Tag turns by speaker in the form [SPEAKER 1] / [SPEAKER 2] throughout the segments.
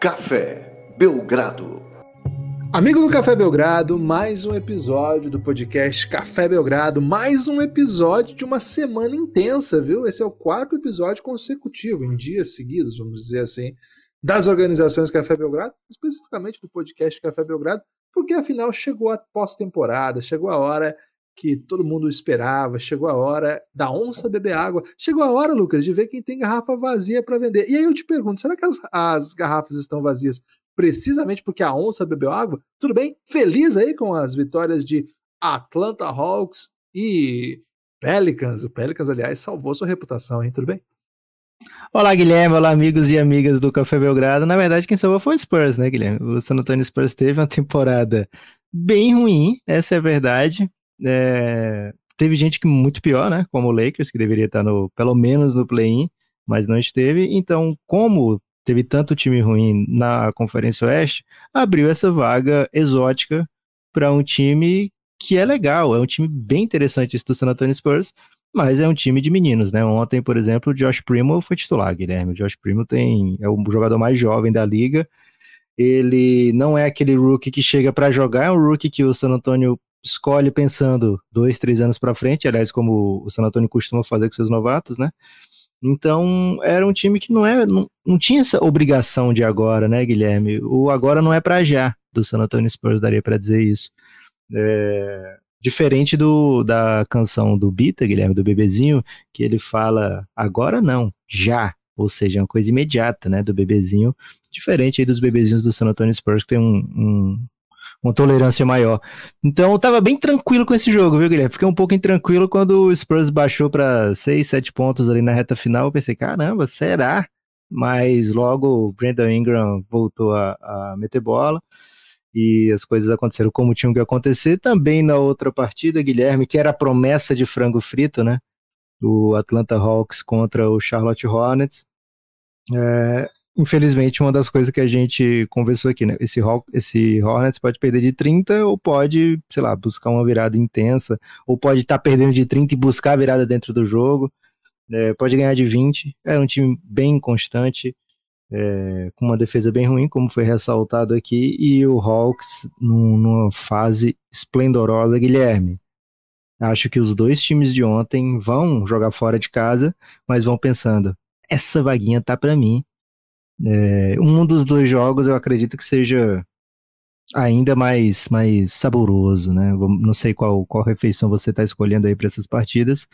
[SPEAKER 1] Café Belgrado.
[SPEAKER 2] Amigo do Café Belgrado, mais um episódio do podcast Café Belgrado, mais um episódio de uma semana intensa, viu? Esse é o quarto episódio consecutivo, em dias seguidos, vamos dizer assim, das organizações Café Belgrado, especificamente do podcast Café Belgrado, porque afinal chegou a pós-temporada, chegou a hora que todo mundo esperava, chegou a hora da onça beber água, chegou a hora, Lucas, de ver quem tem garrafa vazia para vender. E aí eu te pergunto, será que as, as garrafas estão vazias precisamente porque a onça bebeu água? Tudo bem? Feliz aí com as vitórias de Atlanta Hawks e Pelicans. O Pelicans, aliás, salvou sua reputação, hein? Tudo bem?
[SPEAKER 3] Olá, Guilherme. Olá, amigos e amigas do Café Belgrado. Na verdade, quem salvou foi o Spurs, né, Guilherme? O San Antonio Spurs teve uma temporada bem ruim, essa é a verdade. É... Teve gente que muito pior, né? Como o Lakers, que deveria estar no, pelo menos no play-in, mas não esteve. Então, como teve tanto time ruim na Conferência Oeste, abriu essa vaga exótica para um time que é legal, é um time bem interessante esse do San Antonio Spurs, mas é um time de meninos, né? Ontem, por exemplo, o Josh Primo foi titular, Guilherme. O Josh Primo tem, é o jogador mais jovem da liga. Ele não é aquele rookie que chega para jogar, é um rookie que o San Antonio escolhe pensando dois, três anos para frente, aliás, como o San Antonio costuma fazer com seus novatos, né? Então, era um time que não, é, não, não tinha essa obrigação de agora, né, Guilherme? O agora não é para já do San Antonio Spurs, daria para dizer isso. É, diferente do da canção do Bita, Guilherme, do bebezinho, que ele fala agora não, já, ou seja, é uma coisa imediata, né, do bebezinho, diferente aí dos bebezinhos do San Antonio Spurs, que tem um, um uma tolerância maior. Então eu tava bem tranquilo com esse jogo, viu, Guilherme? Fiquei um pouco intranquilo quando o Spurs baixou para 6, 7 pontos ali na reta final. Eu pensei, caramba, será? Mas logo o Brandon Ingram voltou a, a meter bola e as coisas aconteceram como tinham que acontecer. Também na outra partida, Guilherme, que era a promessa de frango frito, né? O Atlanta Hawks contra o Charlotte Hornets. É, infelizmente, uma das coisas que a gente conversou aqui, né? Esse, esse Hornets pode perder de 30 ou pode, sei lá, buscar uma virada intensa, ou pode estar tá perdendo de 30 e buscar a virada dentro do jogo. É, pode ganhar de 20. É um time bem constante, é, com uma defesa bem ruim, como foi ressaltado aqui, e o Hawks num, numa fase esplendorosa, Guilherme. Acho que os dois times de ontem vão jogar fora de casa, mas vão pensando: essa vaguinha tá para mim é, um dos dois jogos eu acredito que seja ainda mais, mais saboroso, né? Não sei qual, qual refeição você está escolhendo aí para essas partidas.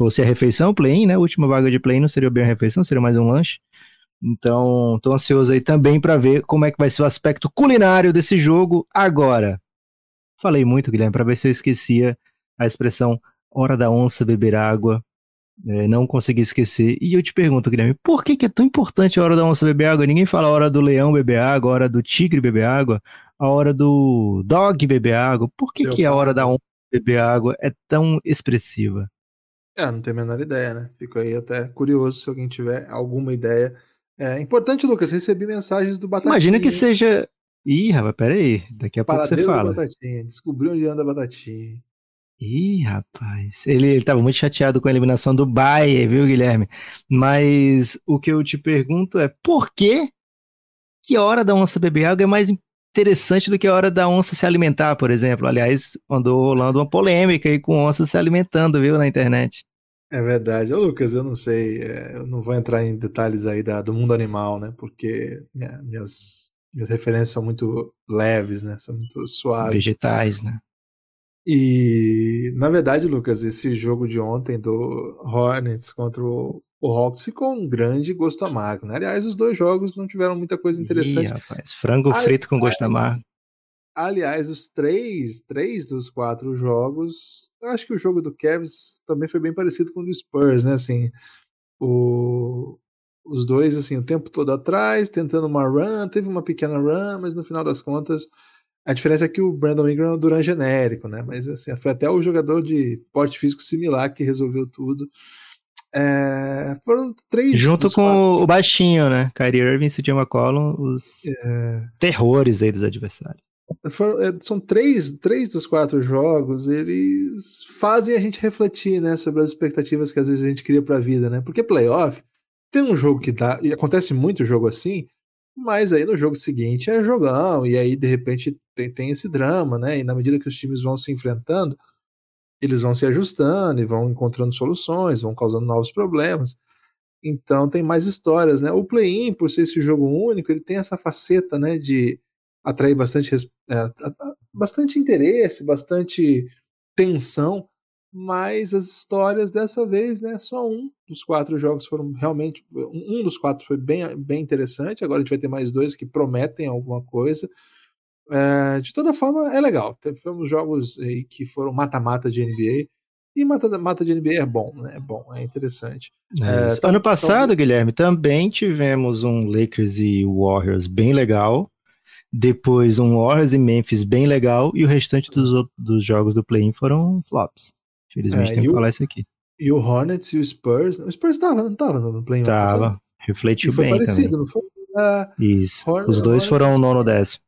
[SPEAKER 3] Ou se é refeição, play-in, né? Última vaga de play-in não seria bem a refeição, seria mais um lanche. Então, estou ansioso aí também para ver como é que vai ser o aspecto culinário desse jogo agora. Falei muito, Guilherme, para ver se eu esquecia a expressão hora da onça beber água é, não consegui esquecer. E eu te pergunto, Guilherme, por que, que, é tão importante a hora da onça beber água? Ninguém fala a hora do leão beber água, a hora do tigre beber água, a hora do dog beber água. Por que, que a hora da onça beber água é tão expressiva?
[SPEAKER 2] É, não tenho a menor ideia, né? Fico aí até curioso se alguém tiver alguma ideia. É importante, Lucas, recebi mensagens do Batatinha.
[SPEAKER 3] Imagina que seja. Ih, rapaz, peraí. Daqui a pouco você fala.
[SPEAKER 2] Batatinha. Descobriu onde anda a Batatinha.
[SPEAKER 3] Ih, rapaz, ele, ele tava muito chateado com a eliminação do Bayern, viu, Guilherme? Mas o que eu te pergunto é por que que a hora da onça beber água é mais interessante do que a hora da onça se alimentar, por exemplo? Aliás, andou rolando uma polêmica aí com onça se alimentando, viu, na internet.
[SPEAKER 2] É verdade. Ô, Lucas, eu não sei, é, eu não vou entrar em detalhes aí da, do mundo animal, né? Porque minhas, minhas referências são muito leves, né? São muito suaves.
[SPEAKER 3] Vegetais, né?
[SPEAKER 2] E, na verdade, Lucas, esse jogo de ontem do Hornets contra o, o Hawks ficou um grande gosto amargo. Né? Aliás, os dois jogos não tiveram muita coisa interessante. Ih,
[SPEAKER 3] rapaz, frango aliás, frito com gosto amargo.
[SPEAKER 2] Aliás, os três, três dos quatro jogos, eu acho que o jogo do Cavs também foi bem parecido com o do Spurs, né? Assim, o, os dois, assim, o tempo todo atrás, tentando uma run, teve uma pequena run, mas no final das contas a diferença é que o Brandon Ingram é um Duran genérico, né? Mas assim, foi até o jogador de porte físico similar que resolveu tudo. É, foram três.
[SPEAKER 3] Junto com quatro. o baixinho, né? Kyrie Irving e CJ McCollum, os é... terrores aí dos adversários.
[SPEAKER 2] Foram, é, são três, três dos quatro jogos, eles fazem a gente refletir, né, sobre as expectativas que às vezes a gente cria para a vida, né? Porque playoff tem um jogo que dá, e acontece muito jogo assim, Mas aí no jogo seguinte é jogão, e aí de repente tem, tem esse drama, né? E na medida que os times vão se enfrentando, eles vão se ajustando e vão encontrando soluções, vão causando novos problemas. Então tem mais histórias, né? O play-in, por ser esse jogo único, ele tem essa faceta, né, de atrair bastante, é, bastante interesse, bastante tensão, mas as histórias dessa vez, né, só um dos quatro jogos foram realmente, um dos quatro foi bem, bem interessante, agora a gente vai ter mais dois que prometem alguma coisa, é, de toda forma é legal, tivemos jogos aí que foram mata-mata de NBA, e mata-mata de NBA é bom, né? É bom, é interessante.
[SPEAKER 3] É, é, ano passado, Guilherme, também tivemos um Lakers e Warriors bem legal. Depois um Warriors e Memphis bem legal. E o restante dos, dos jogos do play-in foram flops. Infelizmente é, tem que falar isso aqui.
[SPEAKER 2] E o Hornets e o Spurs. O Spurs tava, não tava no play-in?
[SPEAKER 3] Tava. Refletiu foi bem. Foi parecido, também. não foi? Uh, isso. Horn Os dois Hornets foram nono décimo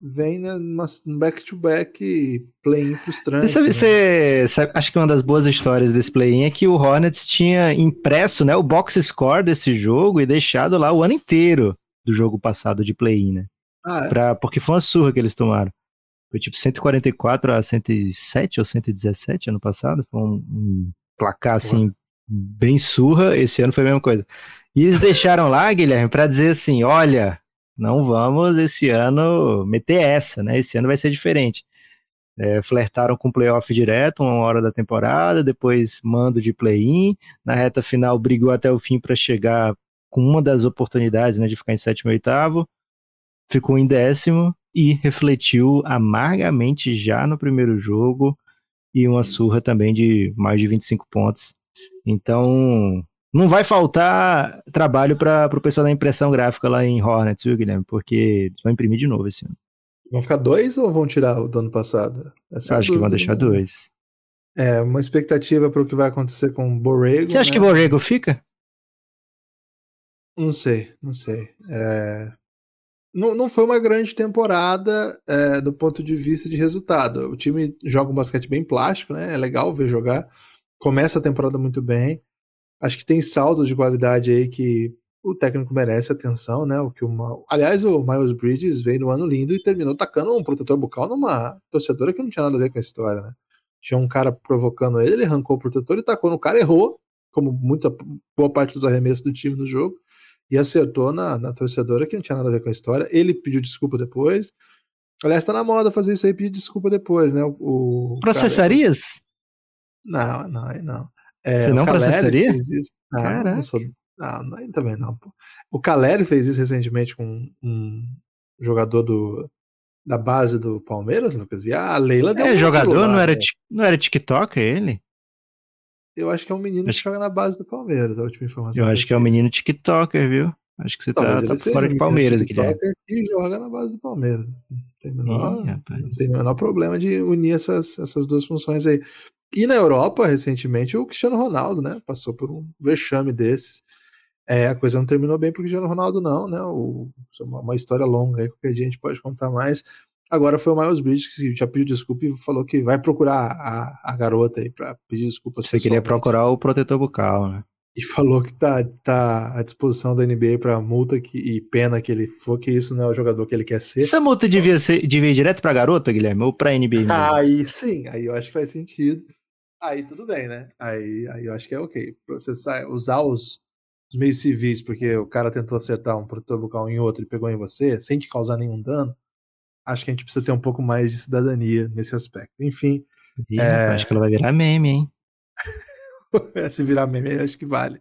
[SPEAKER 2] vem num back-to-back play-in frustrante.
[SPEAKER 3] Você, né? você sabe, acho que uma das boas histórias desse play-in é que o Hornets tinha impresso né, o box score desse jogo e deixado lá o ano inteiro do jogo passado de play-in, né? Ah, é? pra, porque foi uma surra que eles tomaram. Foi tipo 144 a 107 ou 117 ano passado. Foi um, um placar assim, bem surra. Esse ano foi a mesma coisa. E eles deixaram lá, Guilherme, para dizer assim: olha, não vamos esse ano meter essa, né? Esse ano vai ser diferente. É, flertaram com playoff direto, uma hora da temporada, depois mando de play-in, na reta final brigou até o fim para chegar com uma das oportunidades né, de ficar em sétimo e oitavo, ficou em décimo e refletiu amargamente já no primeiro jogo e uma surra também de mais de 25 pontos. Então, não vai faltar trabalho para o pessoal da impressão gráfica lá em Hornets, viu, Guilherme? Porque vão imprimir de novo esse ano.
[SPEAKER 2] Vão ficar dois ou vão tirar o do ano passado?
[SPEAKER 3] Essa é Acho que vão deixar né? dois.
[SPEAKER 2] É, uma expectativa para o que vai acontecer com o Borrego.
[SPEAKER 3] Você acha né? que Borrego fica?
[SPEAKER 2] Não sei, não sei. É... Não, não foi uma grande temporada é, do ponto de vista de resultado. O time joga um basquete bem plástico, né? É legal ver jogar. Começa a temporada muito bem. Acho que tem saldos de qualidade aí que o técnico merece atenção, né? O que uma... Aliás, o Miles Bridges veio no ano lindo e terminou tacando um protetor bucal numa torcedora que não tinha nada a ver com a história, né? Tinha um cara provocando ele, ele arrancou o protetor e tacou no cara, errou, como muita boa parte dos arremessos do time no jogo, e acertou na, na torcedora que não tinha nada a ver com a história. Ele pediu desculpa depois. Aliás, tá na moda fazer isso aí, pedir desculpa depois, né? O,
[SPEAKER 3] Processarias?
[SPEAKER 2] Cara... Não, não, não.
[SPEAKER 3] É, Você não processaria?
[SPEAKER 2] Não, Caraca. não sou. Não, não, também não. Pô. O Caleri fez isso recentemente com um jogador do, da base do Palmeiras, Lucas. E a Leila deu
[SPEAKER 3] É, um jogador, celular, não, era, né? não era TikTok ele?
[SPEAKER 2] Eu acho que é um menino acho... que joga na base do Palmeiras, a última informação.
[SPEAKER 3] Eu acho que é um menino TikToker, viu? Acho que você tá, tá fora de Palmeiras aqui, né?
[SPEAKER 2] E joga na base do Palmeiras. Não tem, menor, Ih, não tem o menor problema de unir essas, essas duas funções aí. E na Europa, recentemente, o Cristiano Ronaldo, né? Passou por um vexame desses. É, a coisa não terminou bem pro Cristiano Ronaldo, não, né? O, é uma, uma, história longa aí, qualquer dia a gente pode contar mais. Agora foi o Miles Bridges que já pediu desculpa e falou que vai procurar a, a garota aí pra pedir desculpas.
[SPEAKER 3] Você queria procurar o protetor bucal, né?
[SPEAKER 2] E falou que tá, tá à disposição da NBA pra multa que, e pena que ele for, que isso não é o jogador que ele quer ser.
[SPEAKER 3] Essa multa devia, ser, devia ir direto pra garota, Guilherme, ou pra NBA mesmo?
[SPEAKER 2] Aí sim, aí eu acho que faz sentido. Aí tudo bem, né? Aí, aí eu acho que é ok. Processar, usar os, os meios civis, porque o cara tentou acertar um protetor bucal em outro e pegou em você, sem te causar nenhum dano, acho que a gente precisa ter um pouco mais de cidadania nesse aspecto. Enfim.
[SPEAKER 3] Ih, é... Acho que ela vai virar meme, hein?
[SPEAKER 2] Se virar meme, acho que vale.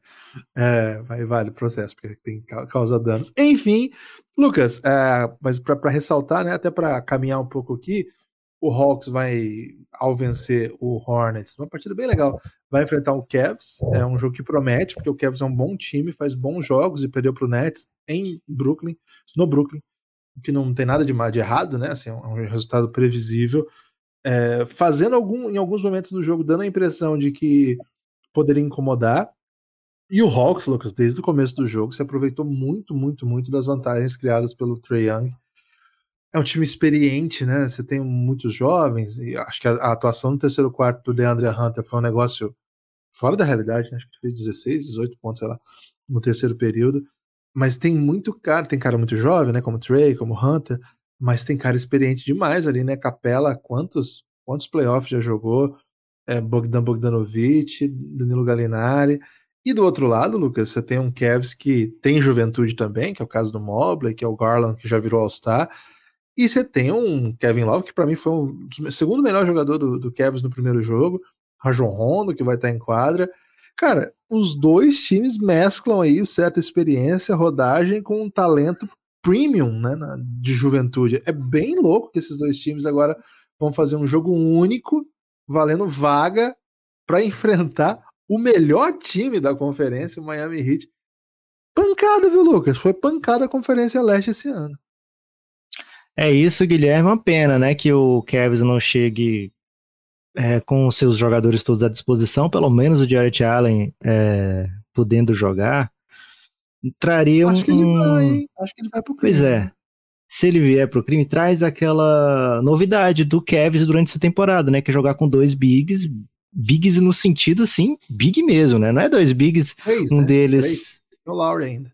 [SPEAKER 2] É, vai, vale o processo, porque tem causa danos. Enfim, Lucas, é, mas para ressaltar, né, até para caminhar um pouco aqui, o Hawks vai, ao vencer o Hornets, uma partida bem legal, vai enfrentar o Cavs. É um jogo que promete, porque o Cavs é um bom time, faz bons jogos e perdeu para o Nets em Brooklyn, no Brooklyn, que não tem nada de, de errado, né? Assim, é um resultado previsível. É, fazendo algum, em alguns momentos do jogo, dando a impressão de que poderia incomodar. E o Hawks, Lucas, desde o começo do jogo, se aproveitou muito, muito, muito das vantagens criadas pelo Trey Young é um time experiente, né? Você tem muitos jovens, e acho que a, a atuação no terceiro quarto do DeAndre Hunter foi um negócio fora da realidade, né? Acho que fez 16, 18 pontos, sei lá, no terceiro período. Mas tem muito cara, tem cara muito jovem, né? Como Trey, como Hunter, mas tem cara experiente demais ali, né? Capela, quantos, quantos playoffs já jogou? É, Bogdan Bogdanovic, Danilo Gallinari. E do outro lado, Lucas, você tem um Cavs que tem juventude também, que é o caso do Mobley, que é o Garland, que já virou All-Star. E você tem um Kevin Love, que para mim foi um, o segundo melhor jogador do, do Cavs no primeiro jogo. Rajon Rondo, que vai estar em quadra. Cara, os dois times mesclam aí certa experiência, rodagem com um talento premium, né, de juventude. É bem louco que esses dois times agora vão fazer um jogo único, valendo vaga para enfrentar o melhor time da conferência, o Miami Heat. Pancada, viu, Lucas? Foi pancada a Conferência Leste esse ano.
[SPEAKER 3] É isso, Guilherme. Uma pena, né, que o Cavs não chegue é, com os seus jogadores todos à disposição, pelo menos o Jarrett Allen é, podendo jogar. Traria
[SPEAKER 2] Acho
[SPEAKER 3] um.
[SPEAKER 2] que ele vai? Acho que ele vai pro crime.
[SPEAKER 3] Pois é. Se ele vier pro crime, traz aquela novidade do Cavs durante essa temporada, né? Que é jogar com dois bigs, bigs no sentido assim, big mesmo, né? Não é dois bigs,
[SPEAKER 2] Três,
[SPEAKER 3] um
[SPEAKER 2] né?
[SPEAKER 3] deles.
[SPEAKER 2] Três. O Lowry ainda.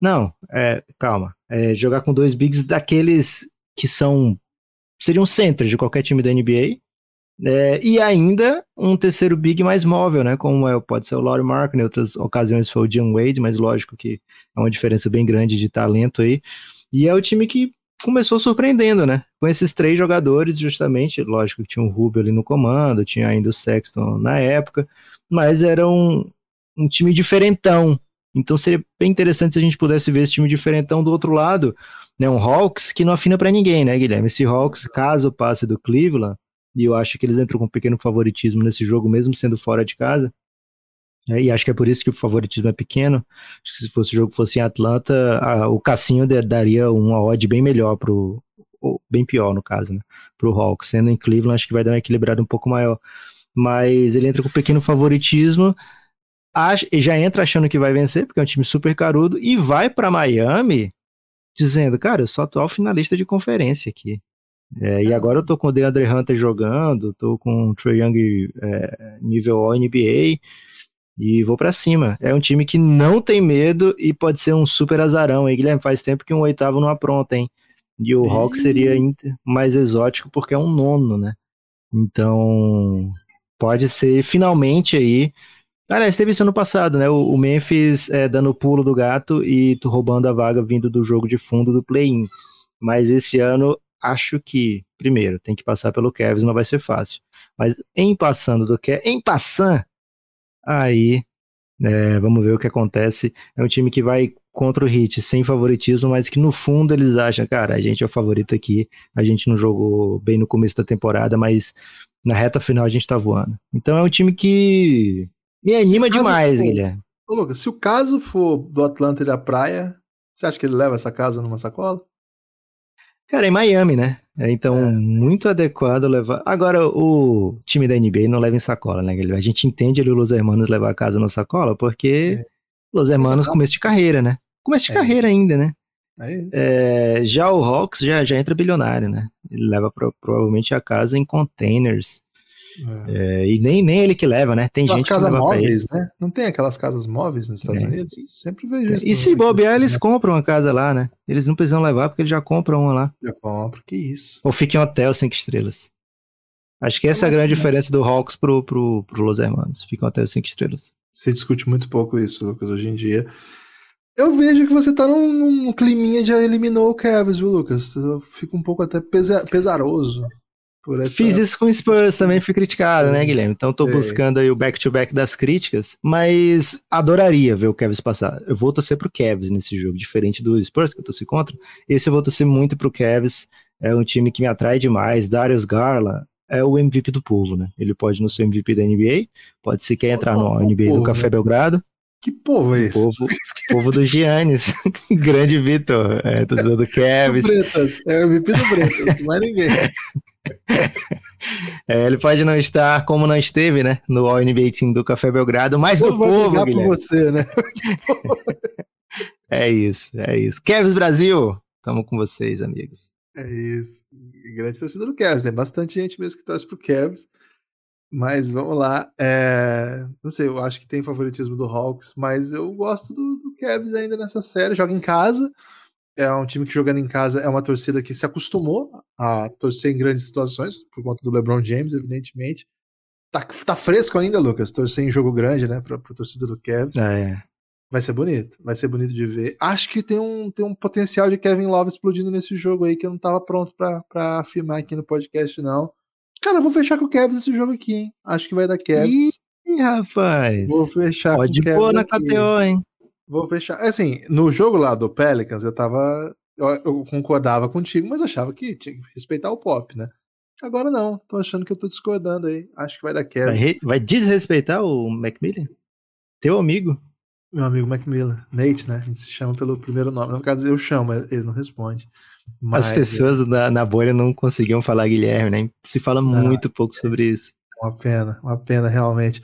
[SPEAKER 3] Não, é, calma. É jogar com dois bigs daqueles que são. seriam centros de qualquer time da NBA. É, e ainda um terceiro big mais móvel, né? Como é, pode ser o Laurie Mark, em outras ocasiões foi o John Wade, mas lógico que é uma diferença bem grande de talento aí. E é o time que começou surpreendendo, né? Com esses três jogadores, justamente, lógico que tinha o Rubio ali no comando, tinha ainda o Sexton na época, mas era um, um time diferentão. Então seria bem interessante se a gente pudesse ver esse time diferentão do outro lado, né? Um Hawks que não afina para ninguém, né, Guilherme? Esse Hawks, caso passe do Cleveland, e eu acho que eles entram com um pequeno favoritismo nesse jogo, mesmo sendo fora de casa. É, e acho que é por isso que o favoritismo é pequeno. Acho que se fosse o jogo fosse em Atlanta, a, o Cassinho daria uma odd bem melhor pro. Bem pior, no caso, né? Pro Hawks. Sendo em Cleveland, acho que vai dar uma equilibrada um pouco maior. Mas ele entra com um pequeno favoritismo. Acha, já entra achando que vai vencer, porque é um time super carudo, e vai para Miami dizendo, cara, eu sou atual finalista de conferência aqui. É, e agora eu tô com o DeAndre Hunter jogando, tô com o Trae Young é, nível All NBA e vou para cima. É um time que não tem medo e pode ser um super azarão. Aí, Guilherme, faz tempo que um oitavo não apronta, hein? E o Hawks seria mais exótico porque é um nono, né? Então, pode ser finalmente aí. Aliás, teve isso ano passado, né? O, Memphis é, dando o pulo do gato e tu roubando a vaga vindo do jogo de fundo do play-in. Mas esse ano acho que, primeiro, tem que passar pelo Cavs, não vai ser fácil. Mas em passando do Cavs, em passando, aí é, vamos ver o que acontece. É um time que vai contra o Heat sem favoritismo, mas que no fundo eles acham, cara, a gente é o favorito aqui, a gente não jogou bem no começo da temporada, mas na reta final a gente tá voando. Então é um time que me anima demais,
[SPEAKER 2] for,
[SPEAKER 3] Guilherme.
[SPEAKER 2] Ô, Lucas, se o caso for do Atlanta e da praia, você acha que ele leva essa casa numa sacola?
[SPEAKER 3] Cara, em Miami, né? Então, é. muito adequado levar. Agora, o time da NBA não leva em sacola, né, Guilherme? A gente entende ali o Los Hermanos levar a casa na sacola, porque é. Los Hermanos começo de carreira, né? Começo de é. carreira ainda, né? É, já o Hawks já, já entra bilionário, né? Ele leva pro, provavelmente a casa em containers. É. e nem, nem ele que leva, né? Tem
[SPEAKER 2] aquelas
[SPEAKER 3] gente
[SPEAKER 2] casas
[SPEAKER 3] que leva
[SPEAKER 2] móveis, né? Não tem aquelas casas móveis nos Estados Unidos? Sempre vejo isso.
[SPEAKER 3] E se bobear, eles compram uma casa lá, né? Eles não precisam levar porque eles já compram uma lá.
[SPEAKER 2] Já compram, que isso.
[SPEAKER 3] Ou fica em hotel cinco estrelas. Acho que essa é a grande diferença do Hawks pro, pro, pro Los Hermanos. Fica em hotel cinco estrelas.
[SPEAKER 2] Você discute muito pouco isso, Lucas, hoje em dia. Eu vejo que você tá num, num climinha de já eliminou o Cavs, viu, Lucas? Eu fico um pouco até pesa, pesaroso.
[SPEAKER 3] Essa... Fiz isso com o Spurs, também fui criticado, né, Guilherme? Então tô buscando aí o back-to-back -back das críticas, mas adoraria ver o Cavs passar. Eu vou torcer pro Cavs nesse jogo, diferente do Spurs, que eu torci contra. Esse eu vou torcer muito pro Cavs, é um time que me atrai demais. Darius Garland é o MVP do povo, né? Ele pode não ser MVP da NBA, pode se quer entrar no NBA do Café né? Belgrado.
[SPEAKER 2] Que povo é esse?
[SPEAKER 3] Povo, povo do Giannis. Grande Vitor. É, torcedor do.
[SPEAKER 2] Bretas. É o MVP do Bretas, mais ninguém.
[SPEAKER 3] É, ele pode não estar como não esteve, né? No All NBA Team do Café Belgrado, mas do
[SPEAKER 2] vai
[SPEAKER 3] povo,
[SPEAKER 2] por você, né?
[SPEAKER 3] é isso, é isso. Kevs Brasil, estamos com vocês, amigos.
[SPEAKER 2] É isso. Grande torcida do Cavs, tem bastante gente mesmo que torce pro Cavs. Mas vamos lá. É... Não sei, eu acho que tem favoritismo do Hawks, mas eu gosto do, do Cavs ainda nessa série. Joga em casa. É um time que jogando em casa é uma torcida que se acostumou a torcer em grandes situações, por conta do LeBron James, evidentemente. Tá, tá fresco ainda, Lucas, torcer em jogo grande, né, pra, pra torcida do Cavs.
[SPEAKER 3] É.
[SPEAKER 2] Vai ser bonito, vai ser bonito de ver. Acho que tem um, tem um potencial de Kevin Love explodindo nesse jogo aí que eu não tava pronto pra afirmar aqui no podcast, não. Cara, vou fechar com o Cavs esse jogo aqui, hein? Acho que vai dar Cavs.
[SPEAKER 3] Ih, rapaz.
[SPEAKER 2] Vou fechar
[SPEAKER 3] Pode
[SPEAKER 2] com o
[SPEAKER 3] pôr
[SPEAKER 2] Cavs
[SPEAKER 3] na
[SPEAKER 2] aqui.
[SPEAKER 3] KTO, hein?
[SPEAKER 2] Vou fechar. Assim, no jogo lá do Pelicans, eu tava. Eu, eu concordava contigo, mas achava que tinha que respeitar o pop, né? Agora não, tô achando que eu tô discordando aí. Acho que vai dar
[SPEAKER 3] Vai,
[SPEAKER 2] Cavs.
[SPEAKER 3] re- vai desrespeitar o Macmillan? Teu amigo?
[SPEAKER 2] Meu amigo Macmillan, Nate, né? A gente se chama pelo primeiro nome. No caso, eu chamo, ele não responde. Mas
[SPEAKER 3] As pessoas na, na bolha não conseguiam falar Guilherme, né? Se fala muito pouco sobre isso.
[SPEAKER 2] Uma pena, uma pena realmente.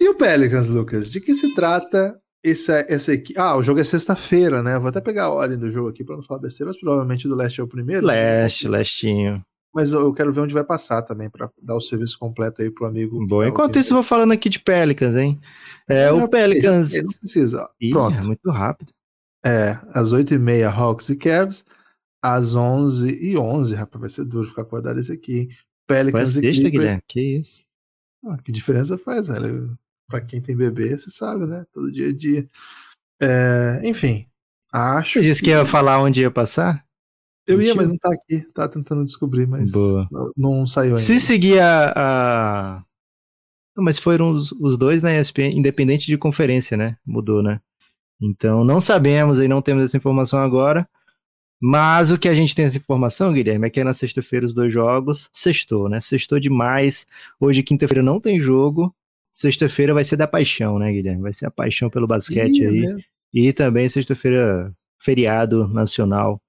[SPEAKER 2] E o Pelicans, Lucas? De que se trata essa, essa equipe? Ah, o jogo é sexta-feira, né? Vou até pegar a ordem do jogo aqui pra não falar besteira, mas provavelmente do Leste é o primeiro.
[SPEAKER 3] Leste, Lestinho.
[SPEAKER 2] Mas eu quero ver onde vai passar também, pra dar o serviço completo aí pro amigo.
[SPEAKER 3] Bom,
[SPEAKER 2] tá
[SPEAKER 3] enquanto isso, eu vou falando aqui de Pelicans, hein? É,
[SPEAKER 2] Não,
[SPEAKER 3] o Pelicans.
[SPEAKER 2] Ele não precisa.
[SPEAKER 3] Ih,
[SPEAKER 2] Pronto.
[SPEAKER 3] é muito rápido.
[SPEAKER 2] É, às 8h30 Hawks e Cavs, às 11 e 11 rapaz, vai ser duro ficar acordado esse aqui. Pelicans e
[SPEAKER 3] sexta,
[SPEAKER 2] Clippers.
[SPEAKER 3] Guilherme. Que isso?
[SPEAKER 2] Ah, que diferença faz, velho? Pra quem tem bebê, você sabe, né? Todo dia a dia. É, enfim, acho.
[SPEAKER 3] Você disse que ia falar onde ia passar?
[SPEAKER 2] Eu ia,
[SPEAKER 3] Mentira.
[SPEAKER 2] mas não tá aqui. Tá tentando descobrir, mas
[SPEAKER 3] Boa.
[SPEAKER 2] não, não saiu ainda.
[SPEAKER 3] Se seguir a. a- Não, mas foram os, os dois na ESPN, independente de conferência, né? Mudou, né? Então não sabemos e não temos essa informação agora. Mas o que a gente tem essa informação, Guilherme, é que é na sexta-feira os dois jogos. Sextou, né? Sextou demais. Hoje, quinta-feira, não tem jogo. Sexta-feira vai ser da paixão, né, Guilherme? Vai ser a paixão pelo basquete
[SPEAKER 2] Ih, é
[SPEAKER 3] aí.
[SPEAKER 2] mesmo.
[SPEAKER 3] E também sexta-feira, feriado nacional,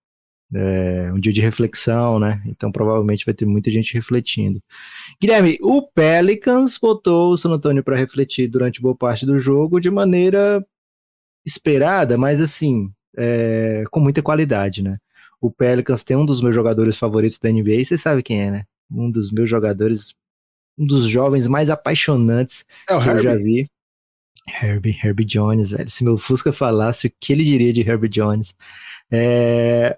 [SPEAKER 3] é, um dia de reflexão, né? Então provavelmente vai ter muita gente refletindo. Guilherme, o Pelicans botou o San Antonio para refletir durante boa parte do jogo de maneira esperada, mas assim, é, com muita qualidade, né? O Pelicans tem um dos meus jogadores favoritos da NBA, e você sabe quem é, né? Um dos meus jogadores, um dos jovens mais apaixonantes
[SPEAKER 2] É
[SPEAKER 3] que eu já
[SPEAKER 2] Herbie.
[SPEAKER 3] vi. Herbie, Herbie Jones, velho. Se meu Fusca falasse o que ele diria de Herbie Jones. É...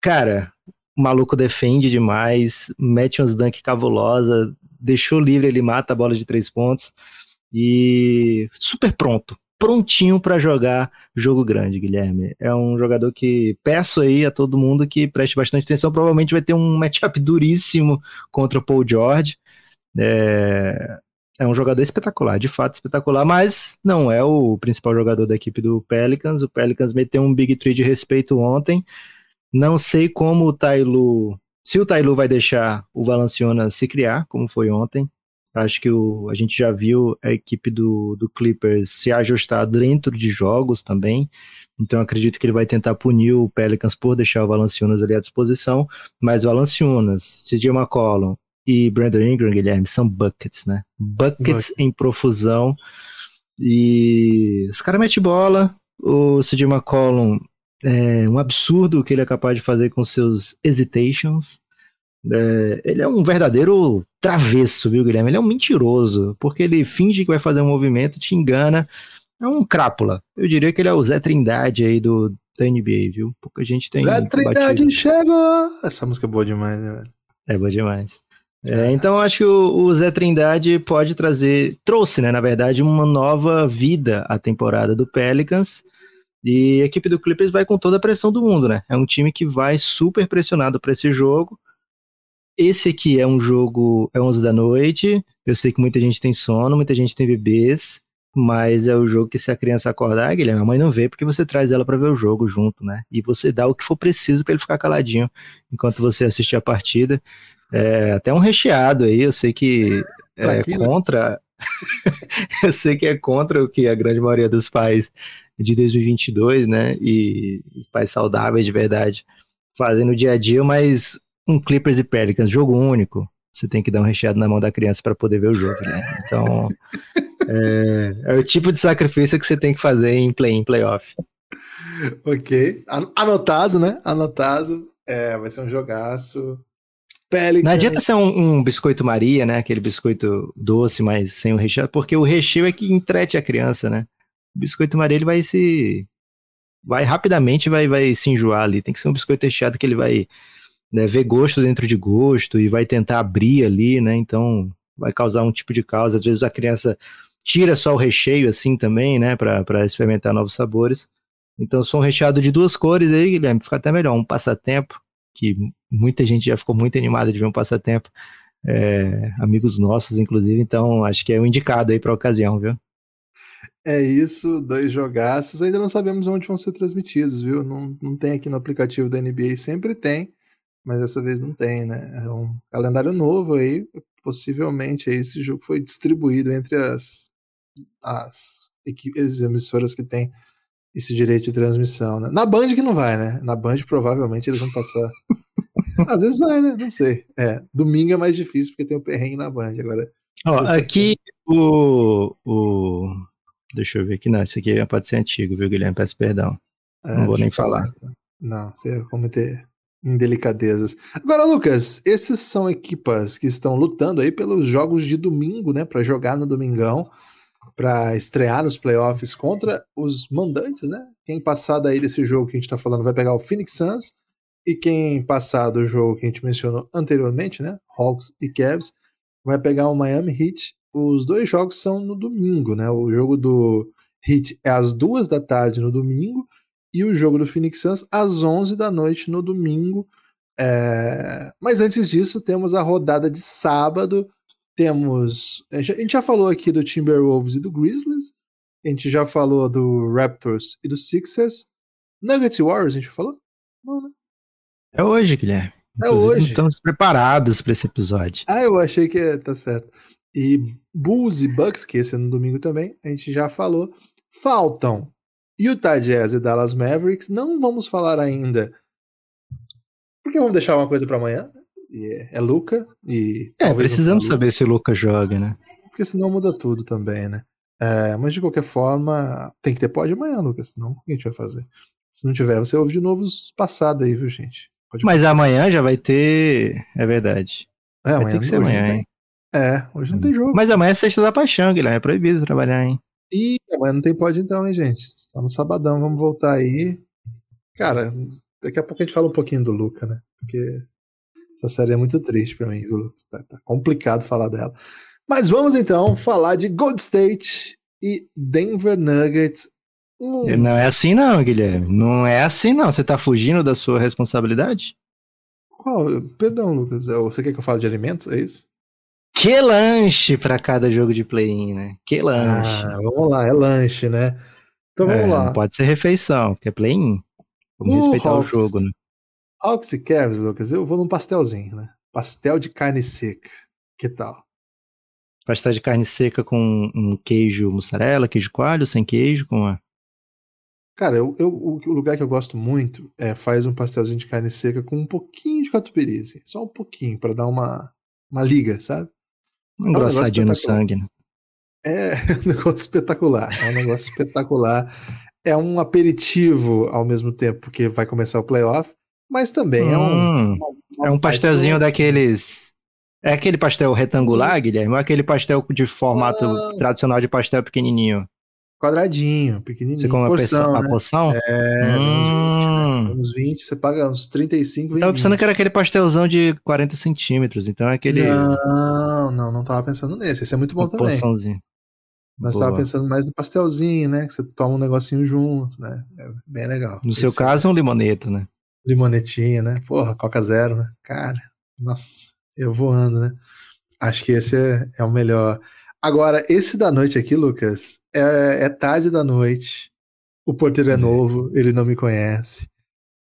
[SPEAKER 3] Cara, o maluco defende demais, mete uns dunk cabulosa, deixou livre, ele mata a bola de três pontos e super pronto. Prontinho pra jogar jogo grande, Guilherme. É um jogador que peço aí a todo mundo que preste bastante atenção. Provavelmente vai ter um matchup duríssimo contra o Paul George. É, é um jogador espetacular, de fato espetacular, mas não é o principal jogador da equipe do Pelicans. O Pelicans meteu um Big Three de respeito ontem. Não sei como o Tailu, se o Tailu vai deixar o Valanciunas se criar, como foi ontem. Acho que o, a gente já viu a equipe do, do Clippers se ajustar dentro de jogos também. Então acredito que ele vai tentar punir o Pelicans por deixar o Valanciunas ali à disposição. Mas o Valanciunas, CJ McCollum e Brandon Ingram, Guilherme, são buckets, né? Buckets
[SPEAKER 2] Bucket.
[SPEAKER 3] em profusão. E os caras metem bola. O CJ McCollum é um absurdo o que ele é capaz de fazer com seus hesitations. É, ele é um verdadeiro travesso, viu, Guilherme? Ele é um mentiroso, porque ele finge que vai fazer um movimento, te engana. É um crápula. Eu diria que ele é o Zé Trindade aí do, da NBA, viu? Pouca gente tem. Combatido.
[SPEAKER 2] Trindade chegou! Essa música é boa demais, né, velho?
[SPEAKER 3] É boa demais. É, então eu acho que o, o Zé Trindade pode trazer, trouxe, né, na verdade, uma nova vida à temporada do Pelicans. E a equipe do Clippers vai com toda a pressão do mundo, né? É um time que vai super pressionado para esse jogo. Esse aqui é um jogo, é 11 da noite. Eu sei que muita gente tem sono, muita gente tem bebês, mas é o jogo que se a criança acordar, Guilherme, a mãe não vê porque você traz ela para ver o jogo junto, né? E você dá o que for preciso para ele ficar caladinho enquanto você assiste a partida. É, até um recheado aí, eu sei que é contra. eu sei que é contra o que a grande maioria dos pais de 2022, né? E pais saudáveis de verdade fazem no dia a dia, mas um Clippers e Pelicans, jogo único, você tem que dar um recheado na mão da criança para poder ver o jogo, né? Então, é, é o tipo de sacrifício que você tem que fazer em play-in, playoff.
[SPEAKER 2] Ok. An- Anotado, né? Anotado. É, vai ser um jogaço. Pelicans.
[SPEAKER 3] Não adianta ser um, um, biscoito Maria, né? Aquele biscoito doce, mas sem o recheio, porque o recheio é que entrete a criança, né? O biscoito Maria ele vai se. Vai rapidamente vai, vai se enjoar ali. Tem que ser um biscoito recheado que ele vai né, ver gosto dentro de gosto e vai tentar abrir ali, né? Então vai causar um tipo de causa. Às vezes a criança tira só o recheio assim também, né? Para experimentar novos sabores. Então, se for um recheado de duas cores aí, Guilherme, fica até melhor. Um passatempo, que muita gente já ficou muito animada de ver um passatempo. É, amigos nossos, inclusive, então acho que é o um indicado aí para a ocasião, viu?
[SPEAKER 2] É isso, dois jogaços. Ainda não sabemos onde vão ser transmitidos, viu? Não, não tem aqui no aplicativo da NBA, sempre tem, mas dessa vez não tem, né? É um calendário novo aí. Possivelmente aí esse jogo foi distribuído entre as, as, as emissoras que tem esse direito de transmissão, né? Na Band que não vai, né? Na Band provavelmente eles vão passar. Às vezes vai, né? Não sei. É, domingo é mais difícil porque tem o perrengue na Band. Agora.
[SPEAKER 3] Ó, aqui o, o. Deixa eu ver aqui, não. Isso aqui pode ser antigo, viu, Guilherme? Peço perdão. É, não vou nem falar. falar.
[SPEAKER 2] Não, você vai cometer indelicadezas. Agora, Lucas, esses são equipas que estão lutando aí pelos jogos de domingo, né? Para jogar no domingão para estrear nos playoffs contra os mandantes, né? Quem passar daí desse jogo que a gente está falando vai pegar o Phoenix Suns e quem passar do jogo que a gente mencionou anteriormente, né? Hawks e Cavs, vai pegar o Miami Heat. Os dois jogos são no domingo, né? O jogo do Heat é às duas da tarde no domingo e o jogo do Phoenix Suns às 11 da noite no domingo. É... Mas antes disso, temos a rodada de sábado temos. A gente já falou aqui do Timberwolves e do Grizzlies. A gente já falou do Raptors e do Sixers. Nuggets e Warriors, a gente falou? Não, né?
[SPEAKER 3] É hoje, Guilherme.
[SPEAKER 2] É hoje.
[SPEAKER 3] Estamos preparados para esse episódio.
[SPEAKER 2] Ah, eu achei que tá certo. E Bulls e Bucks, que esse é no domingo também, a gente já falou. Faltam Utah Jazz e Dallas Mavericks. Não vamos falar ainda. Porque vamos deixar uma coisa para amanhã. É, é Luca e.
[SPEAKER 3] É, precisamos saber se o Luca joga, né?
[SPEAKER 2] Porque senão muda tudo também, né? É, mas de qualquer forma, tem que ter pode amanhã, Lucas. Senão, o que a gente vai fazer? Se não tiver, você ouve de novo os passados aí, viu, gente?
[SPEAKER 3] Pode mas amanhã já vai ter. É verdade. É, vai amanhã tem que ser amanhã, hein?
[SPEAKER 2] É, hoje não tem jogo.
[SPEAKER 3] Mas amanhã é sexta da paixão, Guilherme. É proibido trabalhar, hein?
[SPEAKER 2] E amanhã não tem pode então, hein, gente? Só no sabadão, vamos voltar aí. Cara, daqui a pouco a gente fala um pouquinho do Luca, né? Porque essa série é muito triste para mim, viu? Tá, tá, complicado falar dela. Mas vamos então falar de Gold State e Denver Nuggets.
[SPEAKER 3] Hum. Não é assim não, Guilherme. Não é assim não. Você tá fugindo da sua responsabilidade?
[SPEAKER 2] Qual? Perdão, Lucas. É, você quer que eu fale de alimentos? É isso?
[SPEAKER 3] Que lanche para cada jogo de play-in, né? Que lanche.
[SPEAKER 2] Ah, vamos lá, é lanche, né? Então vamos é, lá.
[SPEAKER 3] Não pode ser refeição, porque é play-in. Vamos respeitar Hawks, o jogo, né?
[SPEAKER 2] Hawks e Cavs, Lucas, eu vou num pastelzinho, né? Pastel de carne seca. Que tal?
[SPEAKER 3] Pastel de carne seca com um queijo mussarela, queijo coalho, sem queijo, com a.
[SPEAKER 2] Cara, eu, eu, o lugar que eu gosto muito é faz um pastelzinho de carne seca com um pouquinho de catupiry, assim, só um pouquinho, para dar uma, uma liga, sabe?
[SPEAKER 3] Um, é um no sangue, né?
[SPEAKER 2] É um negócio espetacular. É um negócio espetacular. É um aperitivo ao mesmo tempo, porque vai começar o playoff. Mas também hum, é um.
[SPEAKER 3] Uma, uma é um pastelzinho daqueles. É aquele pastel retangular, hum. Guilherme? Ou é aquele pastel de formato ah. tradicional de pastel pequenininho?
[SPEAKER 2] Quadradinho, pequenininho.
[SPEAKER 3] Você come a porção, a, né? porção?
[SPEAKER 2] É, hum. uns 20, uns 20, você paga uns 35, 20.
[SPEAKER 3] Tava pensando que era aquele pastelzão de 40 centímetros, então é aquele...
[SPEAKER 2] Não, não, não tava pensando nesse, esse é muito bom Uma também.
[SPEAKER 3] Porçãozinho.
[SPEAKER 2] Mas Boa. tava pensando mais no pastelzinho, né, que você toma um negocinho junto, né, é bem legal.
[SPEAKER 3] No esse seu caso, é um limoneto, né?
[SPEAKER 2] limonetinha, né? Porra, Coca Zero, né? Cara, nossa, eu voando, né? Acho que esse é, é o melhor. Agora, esse da noite aqui, Lucas, é, é tarde da noite. O porteiro é uhum. novo, ele não me conhece.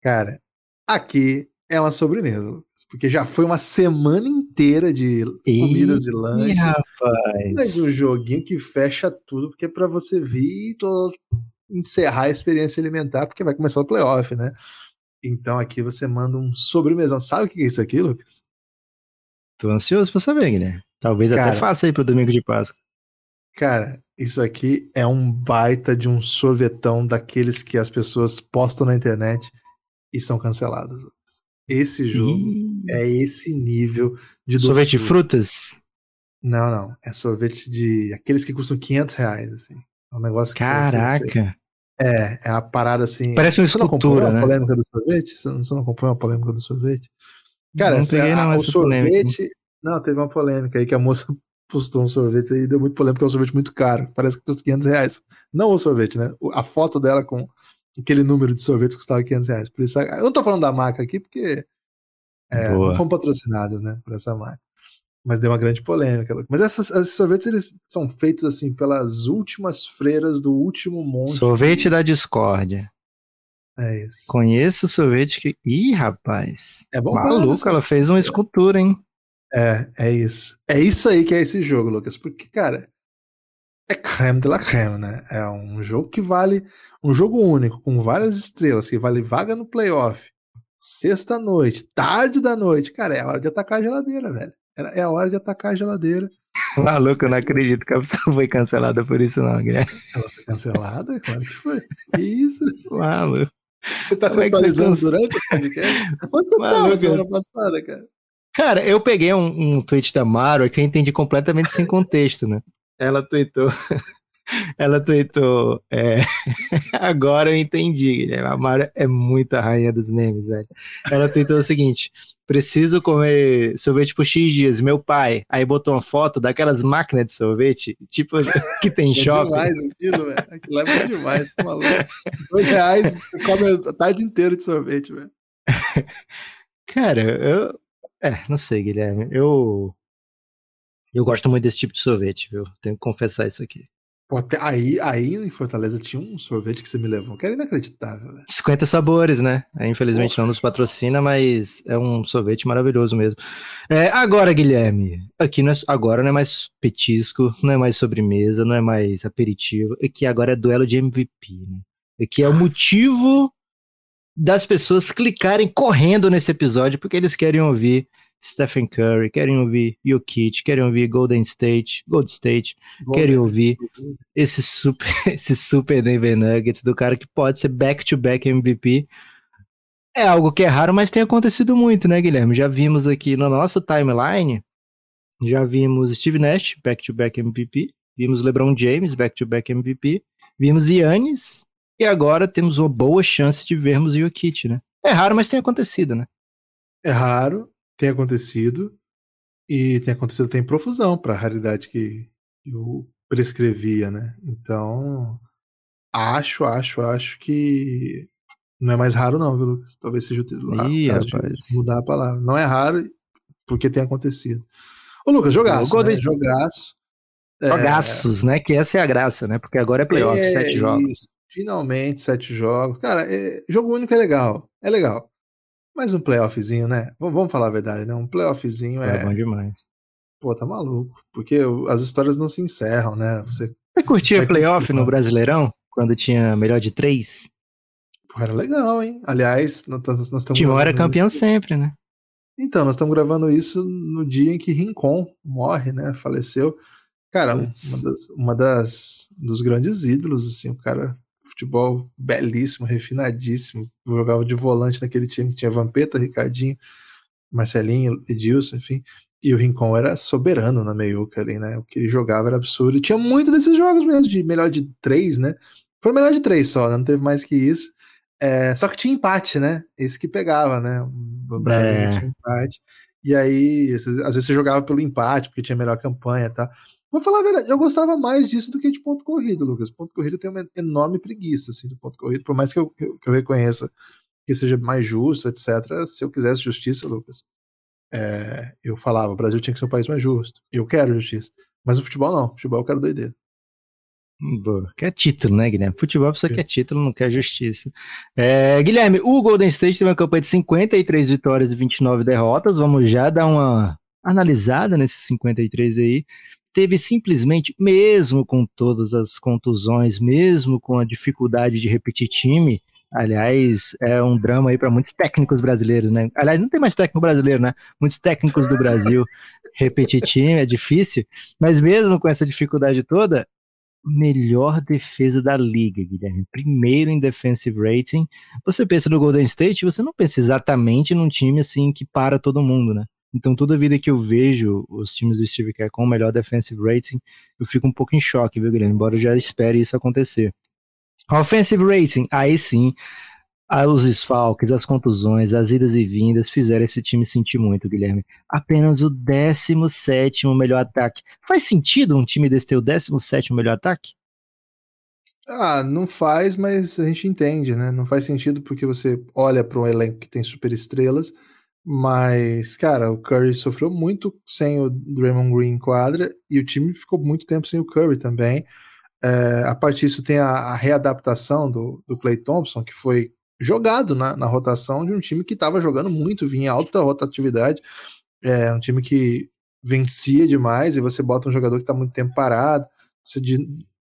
[SPEAKER 2] Cara, aqui é uma sobremesa, Lucas, porque já foi uma semana inteira de comidas e lanches.
[SPEAKER 3] Rapaz.
[SPEAKER 2] Mas um joguinho que fecha tudo, porque é pra você vir e encerrar a experiência alimentar, porque vai começar o playoff, né? Então aqui você manda um sobremesão. Sabe o que é isso aqui, Lucas?
[SPEAKER 3] Tô ansioso pra saber, Guilherme. Talvez cara, até faça aí pro domingo de Páscoa.
[SPEAKER 2] Cara, isso aqui é um baita de um sorvetão daqueles que as pessoas postam na internet e são cancelados. Esse jogo
[SPEAKER 3] Ih,
[SPEAKER 2] é esse nível de
[SPEAKER 3] sorvete de frutas?
[SPEAKER 2] Não, não. É sorvete de. aqueles que custam 500 reais, assim. É um negócio que você- você- você-
[SPEAKER 3] Caraca.
[SPEAKER 2] É, é a parada assim.
[SPEAKER 3] Parece uma
[SPEAKER 2] Você não acompanhou
[SPEAKER 3] escultura,
[SPEAKER 2] a
[SPEAKER 3] né?
[SPEAKER 2] polêmica do sorvete? Você não, você não acompanhou a polêmica do sorvete? Cara,
[SPEAKER 3] não
[SPEAKER 2] essa-
[SPEAKER 3] peguei não
[SPEAKER 2] a- o
[SPEAKER 3] essa polêmica.
[SPEAKER 2] Não, teve uma polêmica aí que a moça postou um sorvete aí deu muito polêmica, é um sorvete muito caro. Parece que custa 500 reais. Não o sorvete, né? A foto dela com aquele número de sorvetes custava 500 reais. Por isso, eu não tô falando da marca aqui porque é, não fomos patrocinados, né, por essa marca. Mas deu uma grande polêmica. Mas essas, esses sorvetes, eles são feitos, assim, pelas últimas freiras do último monte.
[SPEAKER 3] Sorvete da discórdia.
[SPEAKER 2] É isso.
[SPEAKER 3] Conheço o sorvete que. Ih, rapaz.
[SPEAKER 2] É bom
[SPEAKER 3] Maluco,
[SPEAKER 2] para
[SPEAKER 3] ela fez uma escultura, hein?
[SPEAKER 2] É, é isso. É isso aí que é esse jogo, Lucas. Porque, cara, é creme de la creme, né? É um jogo que vale. Um jogo único, com várias estrelas, que vale vaga no playoff. Sexta-noite, tarde da noite. Cara, é a hora de atacar a geladeira, velho. É a hora de atacar a geladeira.
[SPEAKER 3] Maluco, eu não acredito que a pessoa foi cancelada por isso, não, Guilherme.
[SPEAKER 2] Ela foi cancelada? Claro que foi. Que isso?
[SPEAKER 3] Maluco.
[SPEAKER 2] Você tá se
[SPEAKER 3] Como é que
[SPEAKER 2] atualizando
[SPEAKER 3] você
[SPEAKER 2] durante o podcast? Onde você
[SPEAKER 3] Maluco,
[SPEAKER 2] tava semana passada, cara?
[SPEAKER 3] Cara, eu peguei um, um tweet da Maro que eu entendi completamente sem contexto, né? Ela tweetou. Ela tweetou. é, Agora eu entendi. A Maro é muita rainha dos memes, velho. Ela tweetou o seguinte: preciso comer sorvete por X dias. Meu pai. Aí botou uma foto daquelas máquinas de sorvete, tipo, que tem
[SPEAKER 2] É
[SPEAKER 3] shopping.
[SPEAKER 2] demais aquilo, velho. Aquilo é bom demais, tá maluco. Dois reais, come a tarde inteira de sorvete, velho.
[SPEAKER 3] Cara, eu. É, não sei, Guilherme. Eu. Eu gosto muito desse tipo de sorvete, viu? Tenho que confessar isso aqui.
[SPEAKER 2] Pô, até aí, aí em Fortaleza tinha um sorvete que você me levou, que era inacreditável, velho.
[SPEAKER 3] 50 sabores, né? É, infelizmente não nos patrocina, mas é um sorvete maravilhoso mesmo. É, agora, Guilherme, aqui não é, agora não é mais petisco, não é mais sobremesa, não é mais aperitivo. Aqui agora é duelo de MVP, né? Aqui é o motivo das pessoas clicarem correndo nesse episódio, porque eles querem ouvir Stephen Curry, querem ouvir Jokic, querem ouvir Golden State, Gold State, querem ouvir esse super, esse super Denver Nuggets do cara que pode ser back-to-back MVP. É algo que é raro, mas tem acontecido muito, né, Guilherme? Já vimos aqui na nossa timeline, já vimos Steve Nash, back-to-back MVP, vimos LeBron James, back-to-back MVP, vimos Yannis, e agora temos uma boa chance de vermos Jokic, né? É raro, mas tem acontecido, né?
[SPEAKER 2] É raro, tem acontecido, e tem acontecido tem profusão pra raridade que eu prescrevia, né? Então, acho, acho, acho que não é mais raro não, viu, Lucas? Talvez seja o
[SPEAKER 3] Ih,
[SPEAKER 2] de
[SPEAKER 3] rapaz.
[SPEAKER 2] mudar a palavra. Não é raro porque tem acontecido. Ô, Lucas, jogaço,
[SPEAKER 3] O
[SPEAKER 2] né? Jogaço. É,
[SPEAKER 3] Jogaços, né? Que essa é a graça, né? Porque agora é playoff,
[SPEAKER 2] é
[SPEAKER 3] sete jogos.
[SPEAKER 2] isso. Finalmente, sete jogos. Cara, é- jogo único é legal. É legal. Mas um playoffzinho, né? V- Vamos falar a verdade, né? Um playoffzinho
[SPEAKER 3] É
[SPEAKER 2] é.
[SPEAKER 3] bom demais.
[SPEAKER 2] Pô, tá maluco. Porque as histórias não se encerram, né? Você.
[SPEAKER 3] Você curtia playoff no Brasileirão? Quando tinha melhor de três?
[SPEAKER 2] Pô, era legal, hein? Aliás, nós, nós nós
[SPEAKER 3] O
[SPEAKER 2] estamos.
[SPEAKER 3] Timão era campeão
[SPEAKER 2] isso-
[SPEAKER 3] sempre, né?
[SPEAKER 2] Então, nós estamos gravando isso no dia em que Rincon morre, né? Faleceu. Cara, uma das, uma das dos grandes ídolos, assim, o cara futebol belíssimo, refinadíssimo, jogava de volante naquele time que tinha Vampeta, Ricardinho, Marcelinho, Edilson, enfim. E o Rincon era soberano na meiuca ali, né? O que ele jogava era absurdo. E tinha muito desses jogos mesmo, de melhor de três, né? Foi melhor de três só, né? Não teve mais que isso. É, só que tinha empate, né? Esse que pegava, né? O Brasil
[SPEAKER 3] É.
[SPEAKER 2] tinha empate. E aí, às vezes você jogava pelo empate, porque tinha melhor campanha e tal. Vou falar a verdade, eu gostava mais disso do que de ponto corrido, Lucas. Ponto corrido tem uma enorme preguiça, assim, do ponto corrido, por mais que eu, que eu- reconheça que seja mais justo, etc. Se eu quisesse justiça, Lucas, é, eu falava, o Brasil tinha que ser um país mais justo. Eu quero justiça. Mas no futebol não, no futebol eu quero doideira.
[SPEAKER 3] Boa. Quer título, né, Guilherme? Futebol precisa
[SPEAKER 2] É.
[SPEAKER 3] quer título, não quer justiça. É, Guilherme, o Golden State teve uma campanha de 53 vitórias e 29 derrotas. Vamos já dar uma analisada nesses 53 aí. Teve simplesmente, mesmo com todas as contusões, mesmo com a dificuldade de repetir time, aliás, é um drama aí para muitos técnicos brasileiros, né? Aliás, não tem mais técnico brasileiro, né? Muitos técnicos do Brasil repetir time é difícil, mas mesmo com essa dificuldade toda, melhor defesa da liga, Guilherme. Primeiro em defensive rating. Você pensa no Golden State, você não pensa exatamente num time assim que para todo mundo, né? Então, toda vida que eu vejo os times do Steve Kerr com o melhor defensive rating, eu fico um pouco em choque, viu, Guilherme? Embora eu já espere isso acontecer. Offensive rating, aí sim, os desfalques, as contusões, as idas e vindas fizeram esse time sentir muito, Guilherme. Apenas o 17 melhor ataque. Faz sentido um time desse ter o 17 melhor ataque?
[SPEAKER 2] Ah, não faz, mas a gente entende, né? Não faz sentido porque você olha para um elenco que tem super estrelas, mas, cara, o Curry sofreu muito sem o Draymond Green em quadra e o time ficou muito tempo sem o Curry também. É, a partir disso tem a, a readaptação do, do Clay Thompson, que foi jogado na, na rotação de um time que estava jogando muito, vinha alta rotatividade, é um time que vencia demais e você bota um jogador que está muito tempo parado, você,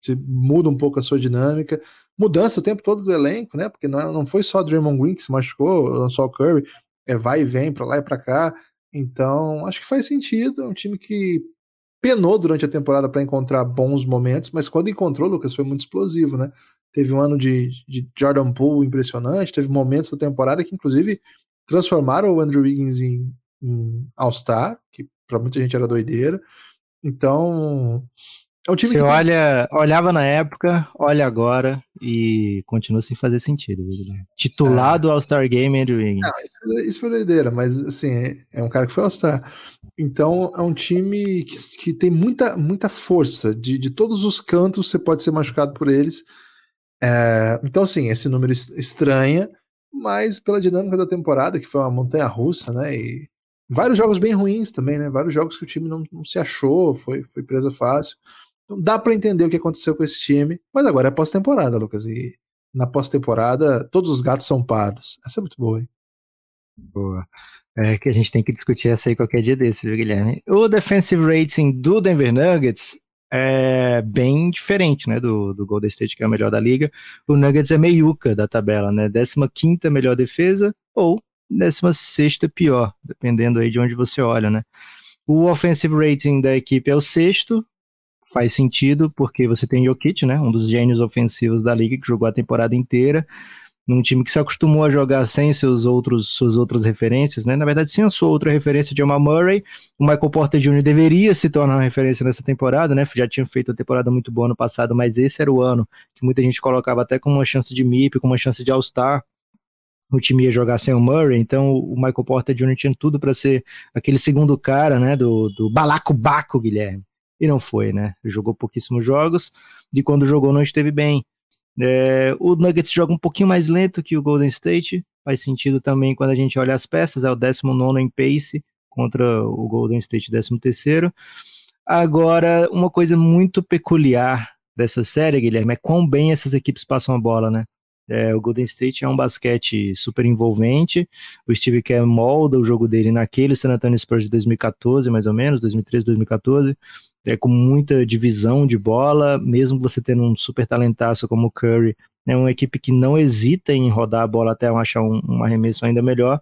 [SPEAKER 2] você, muda um pouco a sua dinâmica, mudança o tempo todo do elenco, né? Porque não, não foi só Draymond Green que se machucou, não só o Curry, é vai e vem para lá e para cá. Então, acho que faz sentido, é um time que penou durante a temporada para encontrar bons momentos, mas quando encontrou, Lucas, foi muito explosivo, né? Teve um ano de, de Jordan Poole impressionante, teve momentos da temporada que, inclusive, transformaram o Andrew Wiggins em, em All-Star, que para muita gente era doideira. Então,
[SPEAKER 3] é um time Você que olha, olhava na época, olha agora e continua sem fazer sentido. Titulado é. All-Star Game, Andrew Wiggins. Não,
[SPEAKER 2] isso, foi doideira, mas assim, é, é um cara que foi All-Star. Então, é um time que, que tem muita, muita força. De, de todos os cantos, você pode ser machucado por eles. É, então, assim, esse número estranha, mas pela dinâmica da temporada, que foi uma montanha russa, né? E vários jogos bem ruins também, né? Vários jogos que o time não, não se achou, foi, foi presa fácil. Então dá para entender o que aconteceu com esse time, mas agora é pós-temporada, Lucas. E na pós-temporada, todos os gatos são pardos. Essa é muito boa, hein?
[SPEAKER 3] Boa. É que a gente tem que discutir essa aí qualquer dia desse, viu, Guilherme? O defensive rating do Denver Nuggets é bem diferente, né, do, do Golden State, que é o melhor da liga. O Nuggets é meiuca da tabela, né, 15 melhor defesa ou 16 pior, dependendo aí de onde você olha, né. O offensive rating da equipe é o sexto, faz sentido, porque você tem Jokic, né, um dos gênios ofensivos da liga, que jogou a temporada inteira, num time que se acostumou a jogar sem seus outros, suas outras referências, né? Na verdade, sem a sua outra referência de Jamal Murray, o Michael Porter Jr. deveria se tornar uma referência nessa temporada, né? Já tinha feito uma temporada muito boa no passado, mas esse era o ano que muita gente colocava até como uma chance de MIP, como uma chance de All-Star. O time ia jogar sem o Murray, então o Michael Porter Jr. tinha tudo para ser aquele segundo cara, né? Do, do balacobaco, Guilherme. E não foi, né? Jogou pouquíssimos jogos, e quando jogou não esteve bem. É, o Nuggets joga um pouquinho mais lento que o Golden State, faz sentido também quando a gente olha as peças, é o 19 em pace contra o Golden State 13. Agora, uma coisa muito peculiar dessa série, Guilherme, é quão bem essas equipes passam a bola, né? É, o Golden State é um basquete super envolvente. O Steve Kerr molda o jogo dele naquele San Antonio Spurs de 2014, mais ou menos, 2013, 2014 é, com muita divisão de bola, mesmo você tendo um super talentaço como o Curry, é uma equipe que não hesita em rodar a bola até achar um, um arremesso ainda melhor.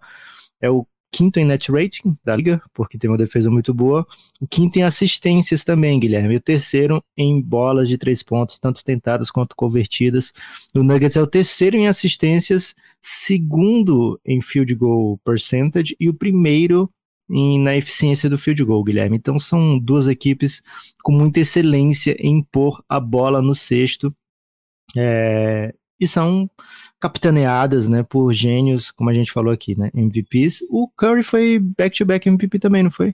[SPEAKER 3] É o quinto em net rating da liga, porque tem uma defesa muito boa. O quinto em assistências também, Guilherme. E o terceiro em bolas de três pontos, tanto tentadas quanto convertidas. O Nuggets é o terceiro em assistências, segundo em field goal percentage e o primeiro em, na eficiência do field goal, Guilherme. Então são duas equipes com muita excelência em pôr a bola no cesto é, e são capitaneadas né, por gênios, como a gente falou aqui, né, MVPs. O Curry foi back-to-back -back MVP também, não foi?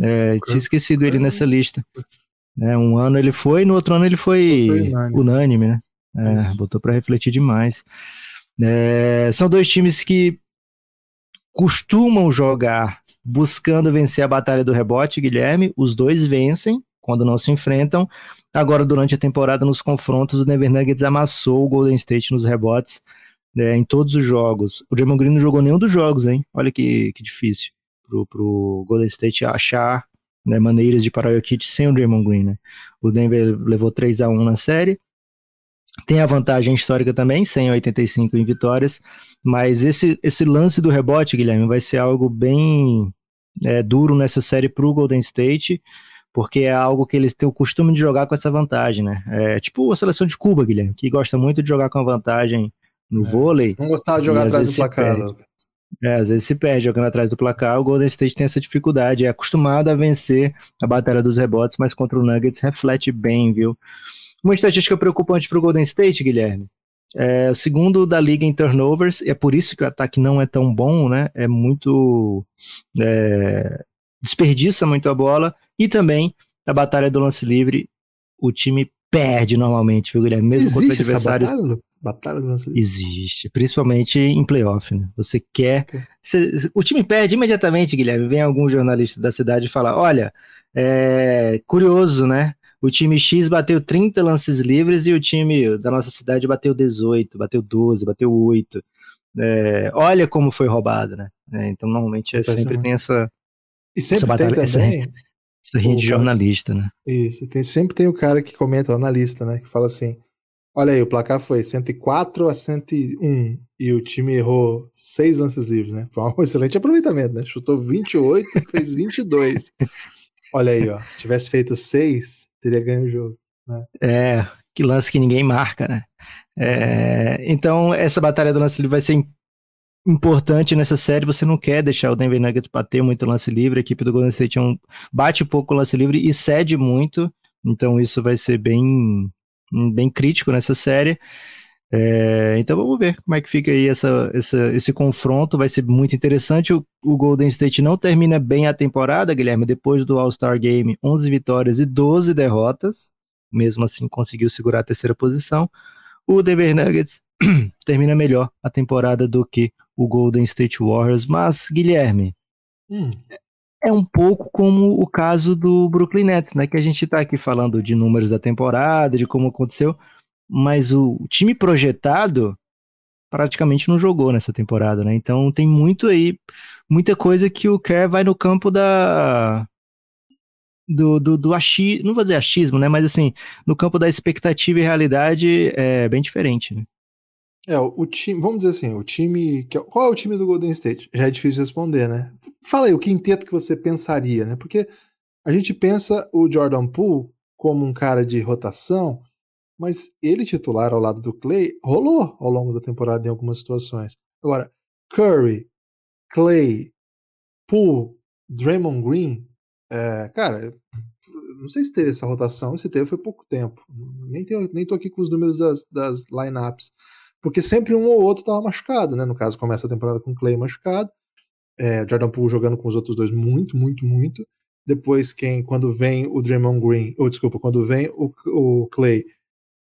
[SPEAKER 3] É, tinha esquecido ele nessa lista. É, um ano ele foi, no outro ano ele foi, foi unânime. unânime, né? É, botou para refletir demais. É, são dois times que costumam jogar buscando vencer a batalha do rebote, Guilherme. Os dois vencem quando não se enfrentam. Agora, durante a temporada, nos confrontos, o Denver Nuggets amassou o Golden State nos rebotes né, em todos os jogos. O Draymond Green não jogou nenhum dos jogos, hein? Olha que, que difícil pro, pro Golden State achar né, maneiras de parar o Jokic sem o Draymond Green, né? O Denver levou 3 a 1 na série. Tem a vantagem histórica também, 185 em vitórias, mas esse, esse lance do rebote, Guilherme, vai ser algo bem é, duro nessa série para o Golden State, porque é algo que eles têm o costume de jogar com essa vantagem, né? É tipo a seleção de Cuba, Guilherme, que gosta muito de jogar com a vantagem no é. vôlei.
[SPEAKER 2] Não gostava de jogar atrás do placar.
[SPEAKER 3] É, às vezes se perde jogando atrás do placar. O Golden State tem essa dificuldade. É acostumado a vencer a batalha dos rebotes, mas contra o Nuggets reflete bem, viu? Uma estatística preocupante para o Golden State, Guilherme. É, segundo da liga em turnovers, é por isso que o ataque não é tão bom, né? É muito. É, desperdiça muito a bola. E também a batalha do lance livre, o time perde normalmente, viu, Guilherme?
[SPEAKER 2] Mesmo Existe contra adversários. Batalha, batalha do lance livre?
[SPEAKER 3] Existe, principalmente em playoff, né? Você quer. Você, o time perde imediatamente, Guilherme. Vem algum jornalista da cidade e fala: olha, é curioso, né? O time X bateu 30 lances livres e o time da nossa cidade bateu 18, bateu 12, bateu 8. É, olha como foi roubado, né? É, então, normalmente, é, sempre tem essa.
[SPEAKER 2] E sempre essa batalha, tem também.
[SPEAKER 3] Essa, essa rede de jornalista, né?
[SPEAKER 2] Isso, tem, sempre tem o cara que comenta, o analista, né? Que fala assim: olha aí, o placar foi 104 a 101 e o time errou seis lances livres, né? Foi um excelente aproveitamento, né? Chutou 28 fez 22. Olha aí, ó. Se tivesse feito seis, teria ganho o jogo. Né?
[SPEAKER 3] É, que lance que ninguém marca, né? É, então, essa batalha do lance livre vai ser importante nessa série. Você não quer deixar o Denver Nuggets bater muito lance livre. A equipe do Golden State é um, bate pouco lance livre e cede muito. Então, isso vai ser bem, bem crítico nessa série. É, então vamos ver como é que fica aí essa, essa, esse confronto, vai ser muito interessante. O, o, Golden State não termina bem a temporada, Guilherme, depois do All-Star Game, 11 vitórias e 12 derrotas, mesmo assim conseguiu segurar a terceira posição. O Denver Nuggets termina melhor a temporada do que o Golden State Warriors, mas Guilherme, hum. é um pouco como o caso do Brooklyn Nets, né, que a gente está aqui falando de números da temporada, de como aconteceu, mas o time projetado praticamente não jogou nessa temporada, né? Então tem muito aí, muita coisa que o Kerr vai no campo da do, do, do achismo, não vou dizer achismo, né? Mas assim, no campo da expectativa e realidade é bem diferente, né?
[SPEAKER 2] É, o, time, vamos dizer assim, o time. É qual é o time do Golden State? Já é difícil responder, né? Fala aí, o quinteto que você pensaria, né? Porque a gente pensa o Jordan Poole como um cara de rotação, mas ele titular ao lado do Clay rolou ao longo da temporada em algumas situações. Agora, Curry, Clay, Poole, Draymond Green, é, cara, não sei se teve essa rotação, se teve foi pouco tempo. Nem, tenho, nem tô aqui com os números das, das lineups, porque sempre um ou outro tava machucado, né? No caso, começa a temporada com Clay machucado, é, Jordan Poole jogando com os outros dois muito, muito, muito. Depois, quem, quando vem o Draymond Green, ou desculpa, quando vem o, o Clay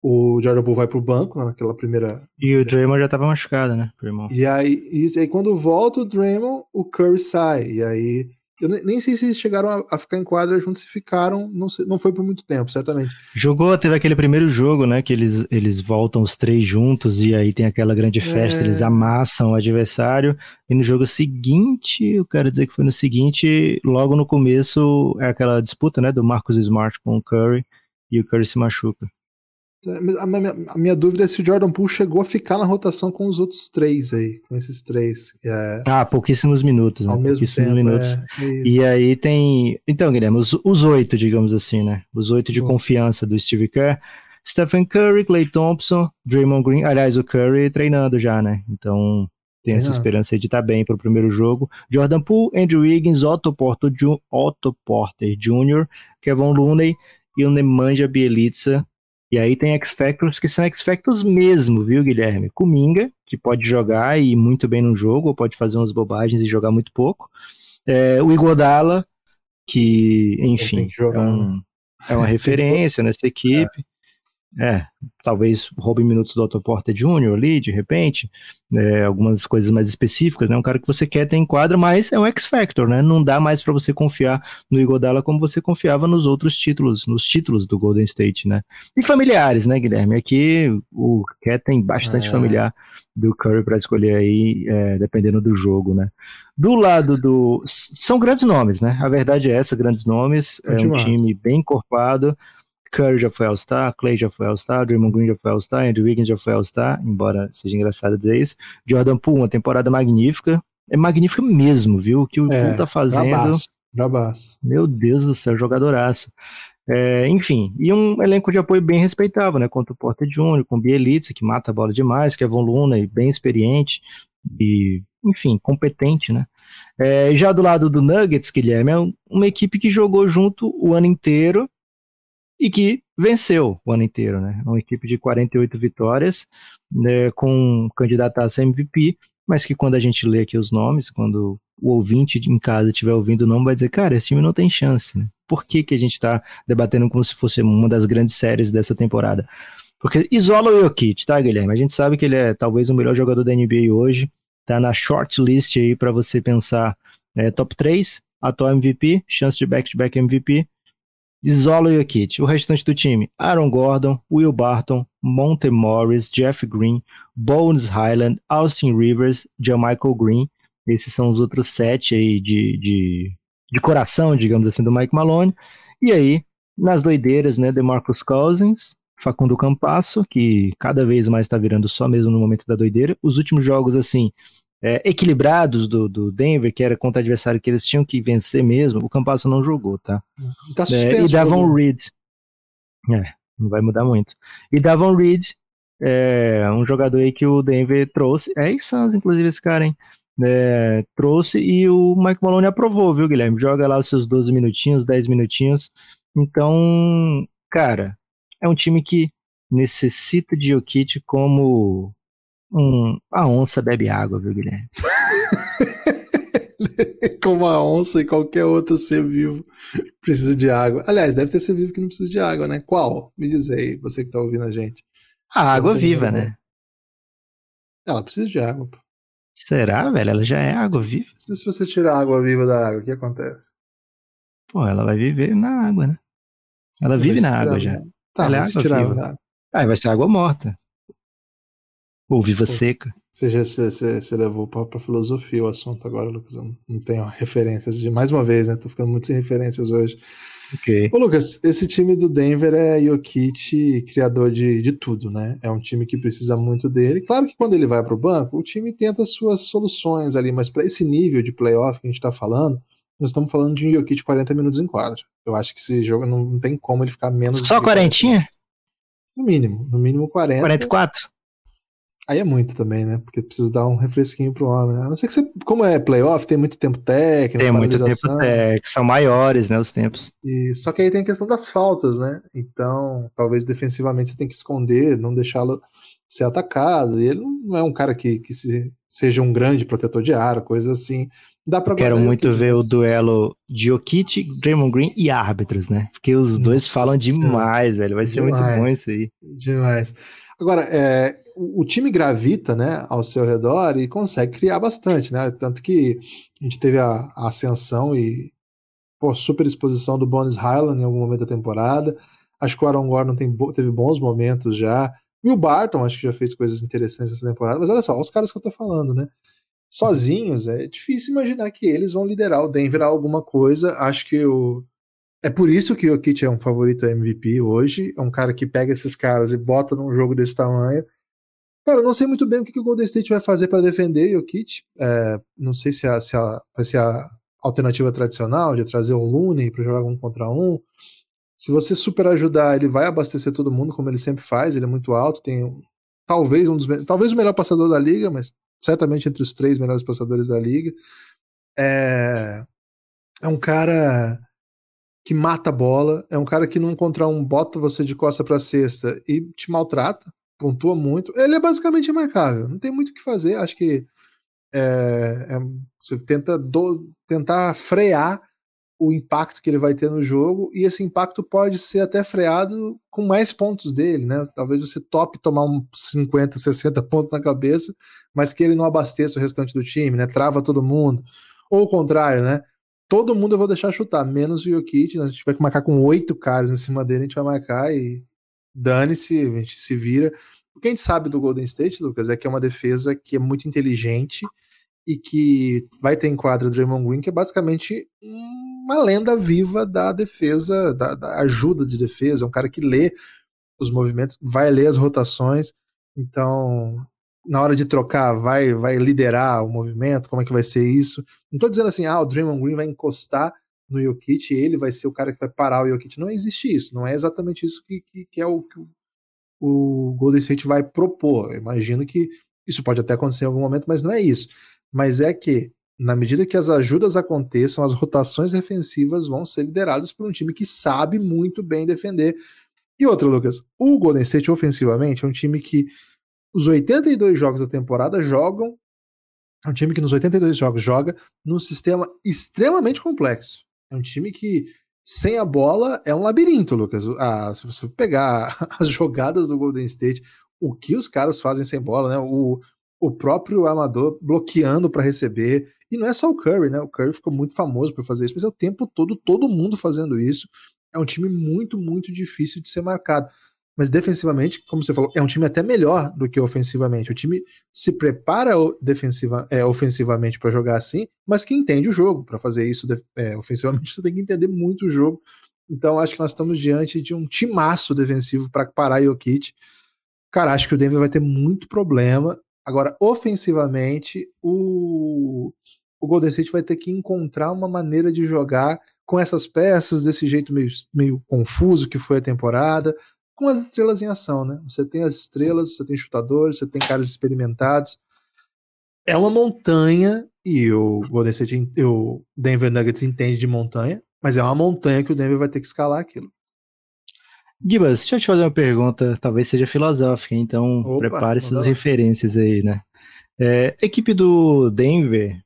[SPEAKER 2] o Jordan Poole vai pro banco naquela primeira.
[SPEAKER 3] E o Draymond já tava machucado, né?
[SPEAKER 2] E aí, isso, aí quando volta o Draymond, o Curry sai. E aí. Eu nem sei se eles chegaram a, a ficar em quadra juntos, se ficaram, não, sei, não foi por muito tempo, certamente.
[SPEAKER 3] Jogou, teve aquele primeiro jogo, né? Que eles, eles voltam os três juntos e aí tem aquela grande festa, é... eles amassam o adversário. E no jogo seguinte, eu quero dizer que foi no seguinte, logo no começo, é aquela disputa, né? Do Marcus Smart com o Curry e o Curry se machuca.
[SPEAKER 2] A minha, a minha, dúvida é se o Jordan Poole chegou a ficar na rotação com os outros três aí, com esses três.
[SPEAKER 3] É... Ah, pouquíssimos minutos,
[SPEAKER 2] né? Ao mesmo tempo,
[SPEAKER 3] minutos. É, é e aí tem. Então, Guilherme, os, os oito, digamos assim, né? Os oito de Bom. confiança do Steve Kerr. Stephen Curry, Clay Thompson, Draymond Green. Aliás, o Curry treinando já, né? Então tem essa esperança de estar tá bem para o primeiro jogo. Jordan Poole, Andrew Wiggins, Otto Porter, Otto Porter Jr., Kevin Looney e o Nemanja Bielitsa e aí tem X-Factors que são X-Factors mesmo, viu, Guilherme? Kuminga, que pode jogar e ir muito bem no jogo, ou pode fazer umas bobagens e jogar muito pouco. É, o Igodala, que, enfim, que é, um, né? é, uma referência nessa equipe. É. Talvez roube minutos do Otto Porter Jr. ali, de repente, é, algumas coisas mais específicas, né? Um cara que você quer ter em quadra, mas é um X-Factor, né? Não dá mais para você confiar no Igodala como você confiava nos outros títulos, nos títulos do Golden State, né? E familiares, né, Guilherme? Aqui o Cat tem bastante é. familiar do Curry para escolher aí, é, dependendo do jogo, né? Do lado do. São grandes nomes, né? A verdade é essa, grandes nomes. É um time bem encorpado. Curry já foi All-Star, Clay já foi All-Star, Draymond Green já foi All-Star, Andrew Wiggins já foi All-Star, embora seja engraçado dizer isso. Jordan Poole, uma temporada magnífica. É magnífica mesmo, viu? O que o é, Poole tá fazendo.
[SPEAKER 2] Bravaço, Brabaço.
[SPEAKER 3] Meu Deus do céu, jogadoraço. É, enfim, e um elenco de apoio bem respeitável, né? Contra o Porta Júnior, com o Bielitsa, que mata a bola demais, que é Luna e bem experiente e, enfim, competente, né? É, já do lado do Nuggets, Guilherme, é uma equipe que jogou junto o ano inteiro e que venceu o ano inteiro, né? Uma equipe de 48 vitórias, né, com candidato a MVP, mas que quando a gente lê aqui os nomes, quando o ouvinte em casa estiver ouvindo o nome, vai dizer, cara, esse time não tem chance, né? Por que, que a gente está debatendo como se fosse uma das grandes séries dessa temporada? Porque isola o Jokic, tá, Guilherme? A gente sabe que ele é talvez o melhor jogador da NBA hoje, tá na short list aí para você pensar é, top 3, atual MVP, chance de back-to-back -back MVP, isola o Jokic. O restante do time, Aaron Gordon, Will Barton, Monte Morris, Jeff Green, Bones Highland, Austin Rivers, Michael Green, esses são os outros sete aí de, de, de coração, digamos assim, do Mike Malone. E aí, nas doideiras, né, DeMarcus Cousins, Facundo Campasso, que cada vez mais está virando só mesmo no momento da doideira. Os últimos jogos, assim, é, equilibrados do, do Denver, que era contra adversário que eles tinham que vencer mesmo, o Campasso não jogou, tá?
[SPEAKER 2] tá
[SPEAKER 3] é, e Davon Reed. É, não vai mudar muito. E Davon Reed, é, um jogador aí que o Denver trouxe. É Suns, inclusive, esse cara, hein? é, trouxe e o Mike Malone aprovou, viu, Guilherme? Joga lá os seus 12 minutinhos, 10 minutinhos. Então, cara, é um time que necessita de Jokic como um, a onça bebe água, viu, Guilherme?
[SPEAKER 2] como a onça e qualquer outro ser vivo precisa de água. Aliás, deve ter ser vivo que não precisa de água, né? Qual? Me diz aí, você que tá ouvindo a gente.
[SPEAKER 3] A água viva, né?
[SPEAKER 2] Ela precisa de água, pô.
[SPEAKER 3] Será, velho? Ela já é água viva?
[SPEAKER 2] Se você tirar a água viva da água, o que acontece?
[SPEAKER 3] Pô, ela vai viver na água, né? Ela vive na água já.
[SPEAKER 2] Tá,
[SPEAKER 3] ela
[SPEAKER 2] é água tirar viva. água.
[SPEAKER 3] Ah, vai ser água morta. Ou viva seca.
[SPEAKER 2] Você, já, você, você, levou pra, pra filosofia o assunto agora, Lucas. Eu não tenho referências de mais uma vez, né? Tô ficando muito sem referências hoje.
[SPEAKER 3] Ok.
[SPEAKER 2] Ô, Lucas, esse time do Denver é Jokic, criador de, de tudo, né? É um time que precisa muito dele. Claro que quando ele vai para o banco, o time tenta suas soluções ali, mas para esse nível de playoff que a gente está falando, nós estamos falando de um Jokic 40 minutos em quadra. Eu acho que esse jogo não, não tem como ele ficar menos.
[SPEAKER 3] Só quarentinha?
[SPEAKER 2] No mínimo, no mínimo 40.
[SPEAKER 3] 44?
[SPEAKER 2] Aí é muito também, né? Porque precisa dar um refresquinho pro homem. Né? A não ser que você, como é playoff, tem muito tempo técnico.
[SPEAKER 3] Tem muito tempo técnico, são maiores, né? Os tempos.
[SPEAKER 2] E, só que aí tem a questão das faltas, né? Então, talvez defensivamente você tem que esconder, não deixá-lo ser atacado. E ele não é um cara que, que se, seja um grande protetor de aro, coisa assim. Dá pra
[SPEAKER 3] Quero muito ver o duelo de Jokic, Draymond Green e árbitros, né? Porque os Nossa dois falam demais, velho. Vai ser demais. muito bom isso aí.
[SPEAKER 2] Demais. Agora, é, o, o, time gravita né, ao seu redor e consegue criar bastante, né? Tanto que a gente teve a, a ascensão e pô, super exposição do Bones Highland em algum momento da temporada. Acho que o Aaron Gordon tem, teve bons momentos já. E o Barton acho que já fez coisas interessantes essa temporada. Mas olha só, os caras que eu tô falando, né? Sozinhos, é difícil imaginar que eles vão liderar o Denver a alguma coisa. Acho que o, é por isso que o Jokic é um favorito MVP hoje. É um cara que pega esses caras e bota num jogo desse tamanho. Cara, eu não sei muito bem o que o Golden State vai fazer para defender o Jokic. É, não sei se, a, se a, vai ser a alternativa tradicional de trazer o Looney para jogar um contra um. Se você super ajudar, ele vai abastecer todo mundo, como ele sempre faz. Ele é muito alto, tem talvez um dos talvez o melhor passador da liga, mas certamente entre os três melhores passadores da liga. É, é um cara que mata a bola, é um cara que não encontrar um bota você de costa para cesta e te maltrata, pontua muito. Ele é basicamente imarcável, não tem muito o que fazer. Acho que é, é, você tenta do, tentar frear o impacto que ele vai ter no jogo e esse impacto pode ser até freado com mais pontos dele, né? Talvez você tope tomar uns 50, 60 pontos na cabeça, mas que ele não abasteça o restante do time, né? Trava todo mundo. Ou o contrário, né? todo mundo eu vou deixar chutar, menos o Jokic. A gente vai marcar com oito caras em cima dele, a gente vai marcar e dane-se, a gente se vira. O que a gente sabe do Golden State, Lucas, é que é uma defesa que é muito inteligente e que vai ter em quadra Draymond Green, que é basicamente uma lenda viva da defesa, da, da ajuda de defesa, é um cara que lê os movimentos, vai ler as rotações. Então, na hora de trocar, vai, vai liderar o movimento? Como é que vai ser isso? Não estou dizendo assim, ah, o Draymond Green vai encostar no Jokic e ele vai ser o cara que vai parar o Jokic. Não existe isso, não é exatamente isso que, que, que é o que o Golden State vai propor. Eu imagino que isso pode até acontecer em algum momento, mas não é isso. Mas é que, na medida que as ajudas aconteçam, as rotações defensivas vão ser lideradas por um time que sabe muito bem defender. E outra, Lucas, o Golden State ofensivamente é um time que os 82 jogos da temporada jogam. É um time que nos 82 jogos joga num sistema extremamente complexo. É um time que, sem a bola, é um labirinto, Lucas. Ah, se você pegar as jogadas do Golden State, o que os caras fazem sem bola, né? O, o próprio amador bloqueando para receber. E não é só o Curry, né? O Curry ficou muito famoso por fazer isso, mas é o tempo todo todo mundo fazendo isso. É um time muito, muito difícil de ser marcado. Mas defensivamente, como você falou, é um time até melhor do que ofensivamente. O time se prepara defensiva, é, ofensivamente para jogar assim, mas que entende o jogo. Para fazer isso é, ofensivamente, você tem que entender muito o jogo. Então, acho que nós estamos diante de um timaço defensivo para parar Jokic. Cara, acho que o Denver vai ter muito problema. Agora, ofensivamente, o, o Golden State vai ter que encontrar uma maneira de jogar com essas peças, desse jeito meio, meio confuso que foi a temporada, com as estrelas em ação, né? Você tem as estrelas, você tem chutadores, você tem caras experimentados. É uma montanha, e o Golden State, o Denver Nuggets entende de montanha, mas é uma montanha que o Denver vai ter que escalar aquilo.
[SPEAKER 3] Gibas, deixa eu te fazer uma pergunta, talvez seja filosófica, então Opa, prepare suas referências aí, né? É, a equipe do Denver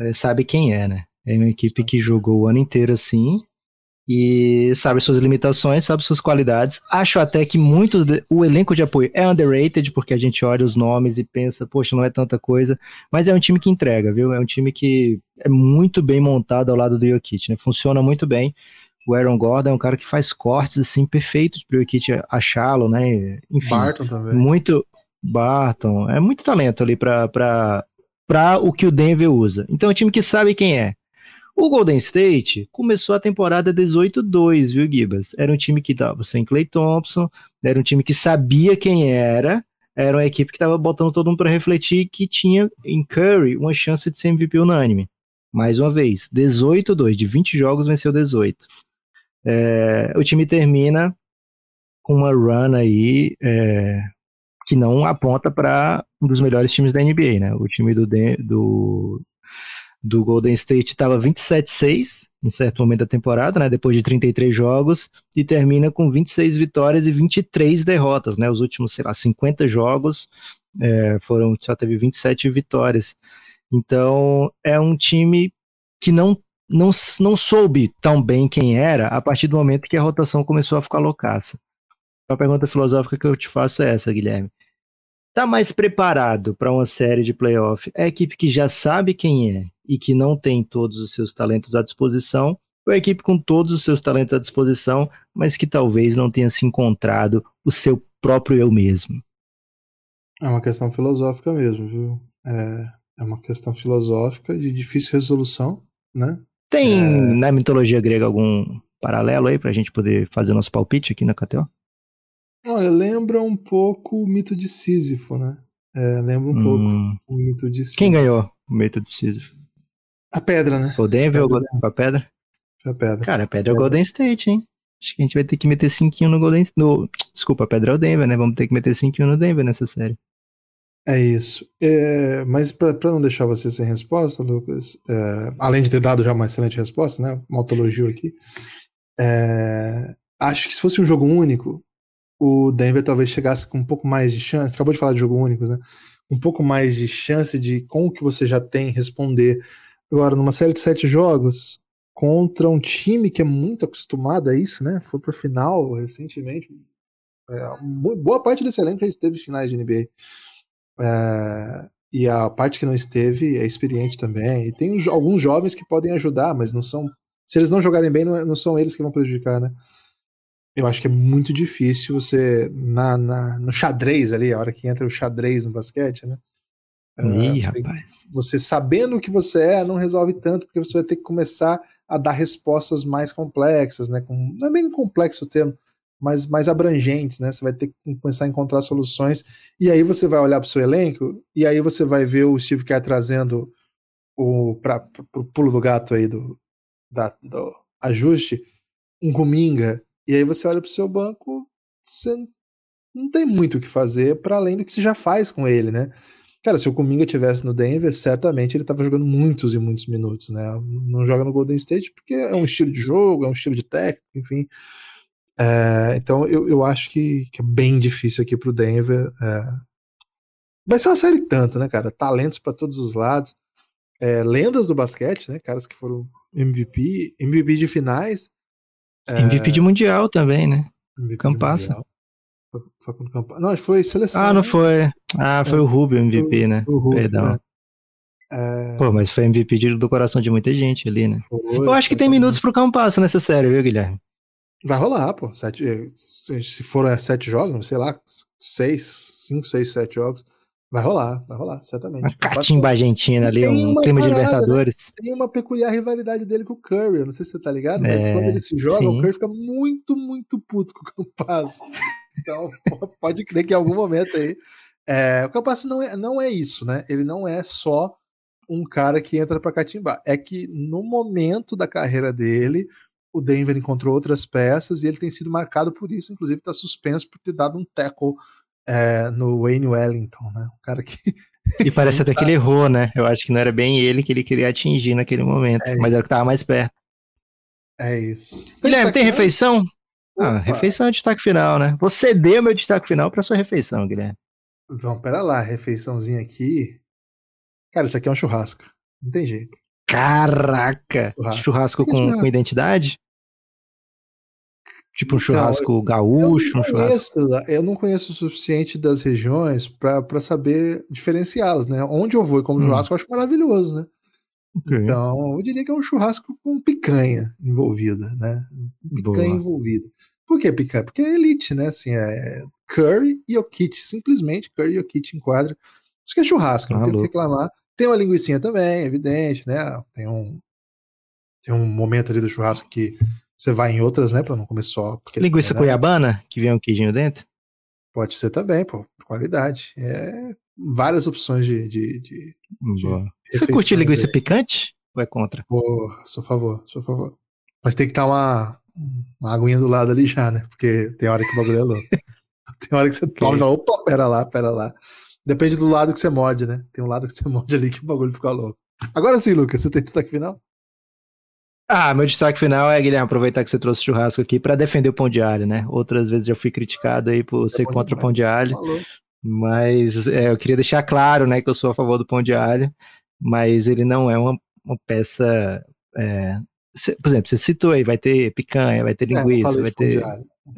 [SPEAKER 3] é, sabe quem é, né? É uma equipe que jogou o ano inteiro assim e sabe suas limitações, sabe suas qualidades. Acho até que muitos de, o elenco de apoio é underrated porque a gente olha os nomes e pensa, poxa, não é tanta coisa, mas é um time que entrega, viu? É um time que é muito bem montado ao lado do Jokic, né? Funciona muito bem. O Aaron Gordon é um cara que faz cortes assim perfeitos para o Jokic achá-lo, né? Enfim, Barton também. Muito Barton, é muito talento ali para para o que o Denver usa. Então é um time que sabe quem é. O Golden State começou a temporada 18-2, viu, Gibas? Era um time que estava sem Clay Thompson, era um time que sabia quem era, era uma equipe que estava botando todo mundo para refletir que tinha em Curry uma chance de ser MVP unânime. Mais uma vez, 18-2, de 20 jogos venceu 18. É, o time termina com uma run aí é, que não aponta para um dos melhores times da NBA, né? O time do, do, do Golden State estava 27-6 em certo momento da temporada, né? Depois de 33 jogos, e termina com 26 vitórias e 23 derrotas, né? Os últimos, sei lá, 50 jogos é, foram só teve 27 vitórias. Então é um time que não não, não soube tão bem quem era a partir do momento que a rotação começou a ficar loucaça. A pergunta filosófica que eu te faço é essa, Guilherme. Tá mais preparado para uma série de playoff? É a equipe que já sabe quem é e que não tem todos os seus talentos à disposição? Ou é a equipe com todos os seus talentos à disposição, mas que talvez não tenha se encontrado o seu próprio eu mesmo?
[SPEAKER 2] É uma questão filosófica mesmo, viu? É, é uma questão filosófica de difícil resolução, né?
[SPEAKER 3] Tem é... na mitologia grega algum paralelo aí pra gente poder fazer nosso palpite aqui na KTO?
[SPEAKER 2] Olha, lembra um pouco o mito de Sísifo, né? É, lembra um hum. pouco o mito de Sísifo.
[SPEAKER 3] Quem ganhou o mito de Sísifo?
[SPEAKER 2] A pedra, né?
[SPEAKER 3] O Denver ou a pedra?
[SPEAKER 2] Foi a pedra.
[SPEAKER 3] Cara, a pedra é o Golden State, hein? Acho que a gente vai ter que meter 5 no Golden State. Desculpa, a pedra é o Denver, né? Vamos ter que meter 5 no Denver nessa série.
[SPEAKER 2] É isso. É, mas para não deixar você sem resposta, Lucas, é, além de ter dado já uma excelente resposta, né? Um autoelogio aqui. É, acho que se fosse um jogo único, o Denver talvez chegasse com um pouco mais de chance. Acabou de falar de jogo único, né? Um pouco mais de chance de, com o que você já tem, responder. Agora, numa série de sete jogos, contra um time que é muito acostumado a isso, né? Foi pro final recentemente. É, boa parte desse elenco já esteve finais de NBA. É, e a parte que não esteve é experiente também. E tem alguns jovens que podem ajudar, mas não são. Se eles não jogarem bem, não, é, não são eles que vão prejudicar, né? Eu acho que é muito difícil você, na, na, no xadrez ali, a hora que entra o xadrez no basquete, né?
[SPEAKER 3] Ih, você, rapaz.
[SPEAKER 2] Você sabendo o que você é, não resolve tanto, porque você vai ter que começar a dar respostas mais complexas, né? Com, não é bem complexo o termo, mais, mais abrangentes, né? Você vai ter que começar a encontrar soluções. E aí você vai olhar para o seu elenco, e aí você vai ver o Steve Kerr trazendo o para o pulo do gato aí do, da, do ajuste, um Kuminga, e aí você olha pro seu banco, você não tem muito o que fazer para além do que você já faz com ele, né? Cara, se o Kuminga tivesse no Denver, certamente ele tava jogando muitos e muitos minutos, né? Não joga no Golden State porque é um estilo de jogo, é um estilo de técnico, enfim. É, então eu, eu acho que, que, é bem difícil aqui pro Denver. É. Vai ser uma série tanto, né, cara? Talentos para todos os lados. É, lendas do basquete, né? Caras que foram MVP, MVP de finais.
[SPEAKER 3] É, MVP de Mundial também, né? MVP Campassa.
[SPEAKER 2] Foi, foi Não, foi seleção.
[SPEAKER 3] Ah, não né? foi. Ah, foi o Rubio MVP, o, né? O Rubio, Perdão. Né? É... Pô, mas foi MVP de, do coração de muita gente ali, né? Foi, Eu acho que tem minutos pro Campasso nessa série, viu, Guilherme?
[SPEAKER 2] Vai rolar, pô. Sete, se foram sete jogos, sei lá, seis, cinco, seis, sete jogos. Vai rolar, vai rolar, certamente.
[SPEAKER 3] Uma catimba argentina ali, um clima de né? Libertadores. Né?
[SPEAKER 2] Tem uma peculiar rivalidade dele com o Curry, eu não sei se você tá ligado, mas é, quando ele se joga, sim. o Curry fica muito, muito puto com o Campasso. Então, pode crer que em algum momento aí. É, o Campasso não é, não é isso, né? Ele não é só um cara que entra para catimbar. É que no momento da carreira dele, o Denver encontrou outras peças e ele tem sido marcado por isso, inclusive está suspenso por ter dado um tackle é, no Wayne Wellington, né? O cara que.
[SPEAKER 3] E parece até que ele errou, né? Eu acho que não era bem ele que ele queria atingir naquele momento, é mas era o que estava mais perto.
[SPEAKER 2] É isso.
[SPEAKER 3] Guilherme, tem refeição? Ah, refeição é destaque final, né? Vou ceder meu destaque final para sua refeição, Guilherme.
[SPEAKER 2] Vamos, pera lá, refeiçãozinha aqui. Cara, isso aqui é um churrasco. Não tem jeito.
[SPEAKER 3] Caraca! Churrasco, churrasco com, com identidade? Tipo um então, churrasco então, gaúcho,
[SPEAKER 2] eu
[SPEAKER 3] um churrasco.
[SPEAKER 2] Eu não conheço o suficiente das regiões para saber diferenciá-las, né? Onde eu vou e como hum. churrasco eu acho maravilhoso, né? Okay. Então, eu diria que é um churrasco com picanha envolvida, né? Picanha Boa. envolvida. Por que picanha? Porque é elite, né? Assim, é curry e okit, simplesmente curry e okit enquadra. Isso que é churrasco, não ah, tem o que reclamar. Tem uma linguiça também, evidente, né? Tem um, tem um momento ali do churrasco que você vai em outras, né, para não comer só.
[SPEAKER 3] Linguiça né, cuiabana, que vem um queijinho dentro?
[SPEAKER 2] Pode ser também, pô, qualidade. É várias opções de. de, de,
[SPEAKER 3] de Você curte linguiça aí. picante? Ou é contra?
[SPEAKER 2] Pô, sou a favor, sou a favor. Mas tem que estar uma, uma aguinha do lado ali já, né? Porque tem hora que o bagulho é louco. tem hora que você toma e fala, opa, pera lá, pera lá. Depende do lado que você morde, né? Tem um lado que você morde ali que o bagulho fica louco. Agora sim, Lucas, você tem destaque final?
[SPEAKER 3] Ah, meu destaque final é, Guilherme, aproveitar que você trouxe churrasco aqui para defender o pão de alho, né? Outras vezes já fui criticado aí por é ser contra o pão de alho, Falou. mas é, eu queria deixar claro, né, que eu sou a favor do pão de alho, mas ele não é uma, uma peça. É, por exemplo, você citou aí, vai ter picanha, vai ter é, linguiça, vai ter.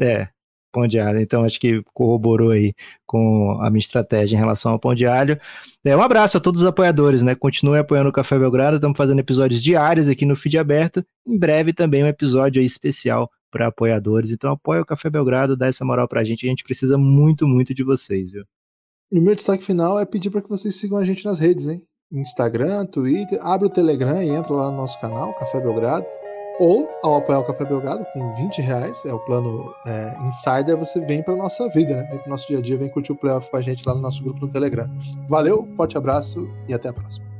[SPEAKER 3] É, pão de alho. Então acho que corroborou aí com a minha estratégia em relação ao pão de alho. É, um abraço a todos os apoiadores, né? Continue apoiando o Café Belgrado. Estamos fazendo episódios diários aqui no feed aberto. Em breve também um episódio especial para apoiadores. Então apoia o Café Belgrado, dá essa moral pra gente. A gente precisa muito, muito de vocês, viu?
[SPEAKER 2] E meu destaque final é pedir para que vocês sigam a gente nas redes, hein? Instagram, Twitter, abre o Telegram e entra lá no nosso canal, Café Belgrado. Ou, ao apoiar o Café Belgrado, com 20 reais, é o plano é, Insider, você vem para nossa vida, né? Vem para nosso dia a dia, vem curtir o playoff com a gente lá no nosso grupo do Telegram. Valeu, forte abraço e até a próxima.